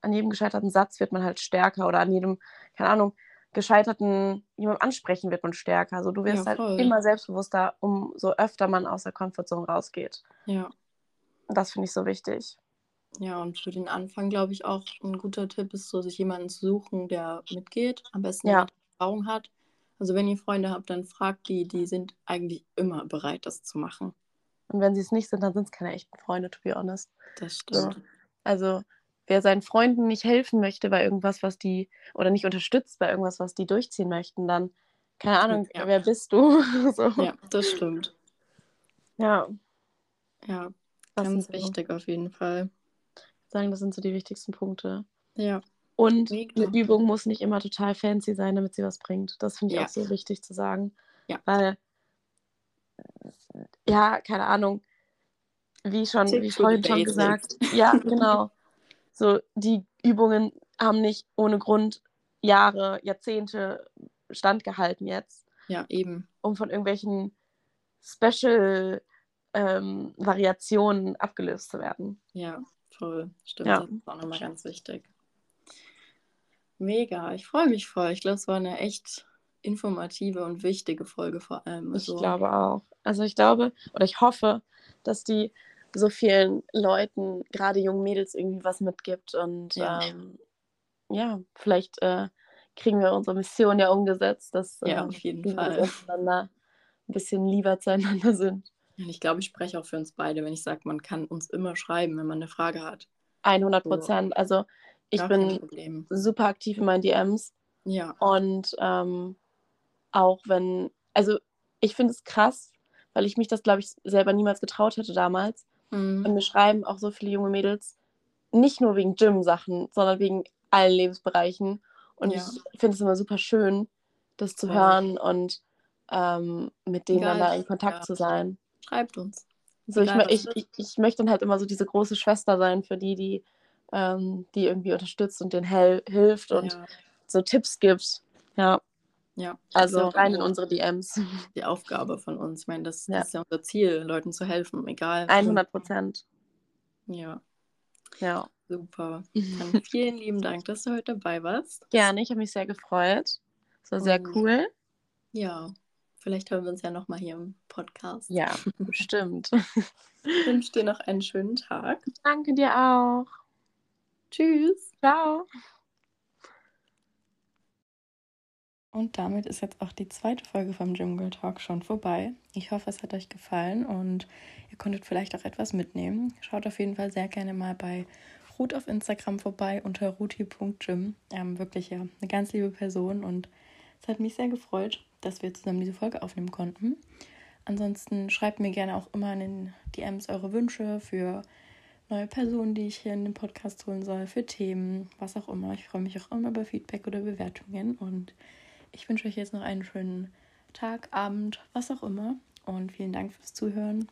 an jedem gescheiterten Satz wird man halt stärker oder an jedem, keine Ahnung, gescheiterten jemandem ansprechen wird man stärker. Also du wirst Ja, halt immer selbstbewusster, umso öfter man aus der Komfortzone rausgeht. Ja. Und das finde ich so wichtig. Ja, und für den Anfang glaube ich auch ein guter Tipp ist so, sich jemanden zu suchen, der mitgeht, am besten Ja. jemand, Erfahrung hat. Also wenn ihr Freunde habt, dann fragt die, die sind eigentlich immer bereit, das zu machen. Und wenn sie es nicht sind, dann sind es keine echten Freunde, to be honest. Das So. stimmt. Also wer seinen Freunden nicht helfen möchte bei irgendwas, was die, oder nicht unterstützt bei irgendwas, was die durchziehen möchten, dann, keine Ahnung, Ja. wer bist du? *laughs* so. Ja, das stimmt. ja, Ja, das ganz so, wichtig auf jeden Fall. sagen, das sind so die wichtigsten Punkte. Ja, Und eine Übung muss nicht immer total fancy sein, damit sie was bringt. Das finde ich Ja. auch so wichtig zu sagen. Ja. Weil, ja, keine Ahnung, wie schon, wie vorhin schon gesagt. Ja, genau. So, die Übungen haben nicht ohne Grund Jahre, Jahrzehnte standgehalten jetzt, ja, eben. um von irgendwelchen Special ähm, Variationen abgelöst zu werden. Ja, voll. Stimmt, Ja. das ist auch nochmal ganz wichtig. Mega, ich freue mich voll. Ich glaube, es war eine echt informative und wichtige Folge vor allem. Ich Also, glaube auch. Also ich glaube oder ich hoffe, dass die so vielen Leuten, gerade jungen Mädels, irgendwie was mitgibt. Und Ja. ähm, ja, vielleicht äh, kriegen wir unsere Mission ja umgesetzt, dass Ja, ähm, auf jeden die Fall. Ein bisschen lieber zueinander sind. Und ich glaube, ich spreche auch für uns beide, wenn ich sage, man kann uns immer schreiben, wenn man eine Frage hat. 100 Prozent. Also ich kein bin super aktiv in meinen DMs. Ja, Und ähm, auch wenn, also ich finde es krass, weil ich mich das, glaube ich, selber niemals getraut hätte damals. Und mhm. mir schreiben auch so viele junge Mädels, nicht nur wegen Gym-Sachen, sondern wegen allen Lebensbereichen. Und Ja. ich finde es immer super schön, das zu Voll. hören und ähm, mit denen dann Egal, da in Kontakt ja. zu sein. schreibt uns. So, ich, ich, ich, ich möchte dann halt immer so diese große Schwester sein für die, die, ähm, die irgendwie unterstützt und denen hilft und Ja, so Tipps gibt. Ja, ja. Also auch rein in unsere DMs. *laughs* die Aufgabe von uns. Ich meine, das, Ja. das ist ja unser Ziel, Leuten zu helfen, egal. 100 Prozent. Ja, Ja. super. Dann *laughs* vielen lieben Dank, dass du heute dabei warst. Gerne, ich habe mich sehr gefreut. Es war sehr Und- cool. Ja, vielleicht hören wir uns ja nochmal hier im Podcast. Ja, *laughs* bestimmt. Ich wünsche dir noch einen schönen Tag. Danke dir auch. Tschüss. Ciao. Und damit ist jetzt auch die zweite Folge vom Gym Girl Talk schon vorbei. Ich hoffe, es hat euch gefallen und ihr konntet vielleicht auch etwas mitnehmen. Schaut auf jeden Fall sehr gerne mal bei Ruth auf Instagram vorbei unter ruthi.gym. Ähm, wirklich ja, eine ganz liebe Person und es hat mich sehr gefreut, dass wir zusammen diese Folge aufnehmen konnten. Ansonsten schreibt mir gerne auch immer in den DMs eure Wünsche für neue Personen, die ich hier in den Podcast holen soll, für Themen, was auch immer. Ich freue mich auch immer über Feedback oder Bewertungen und ich wünsche euch jetzt noch einen schönen Tag, Abend, was auch immer. Und vielen Dank fürs Zuhören.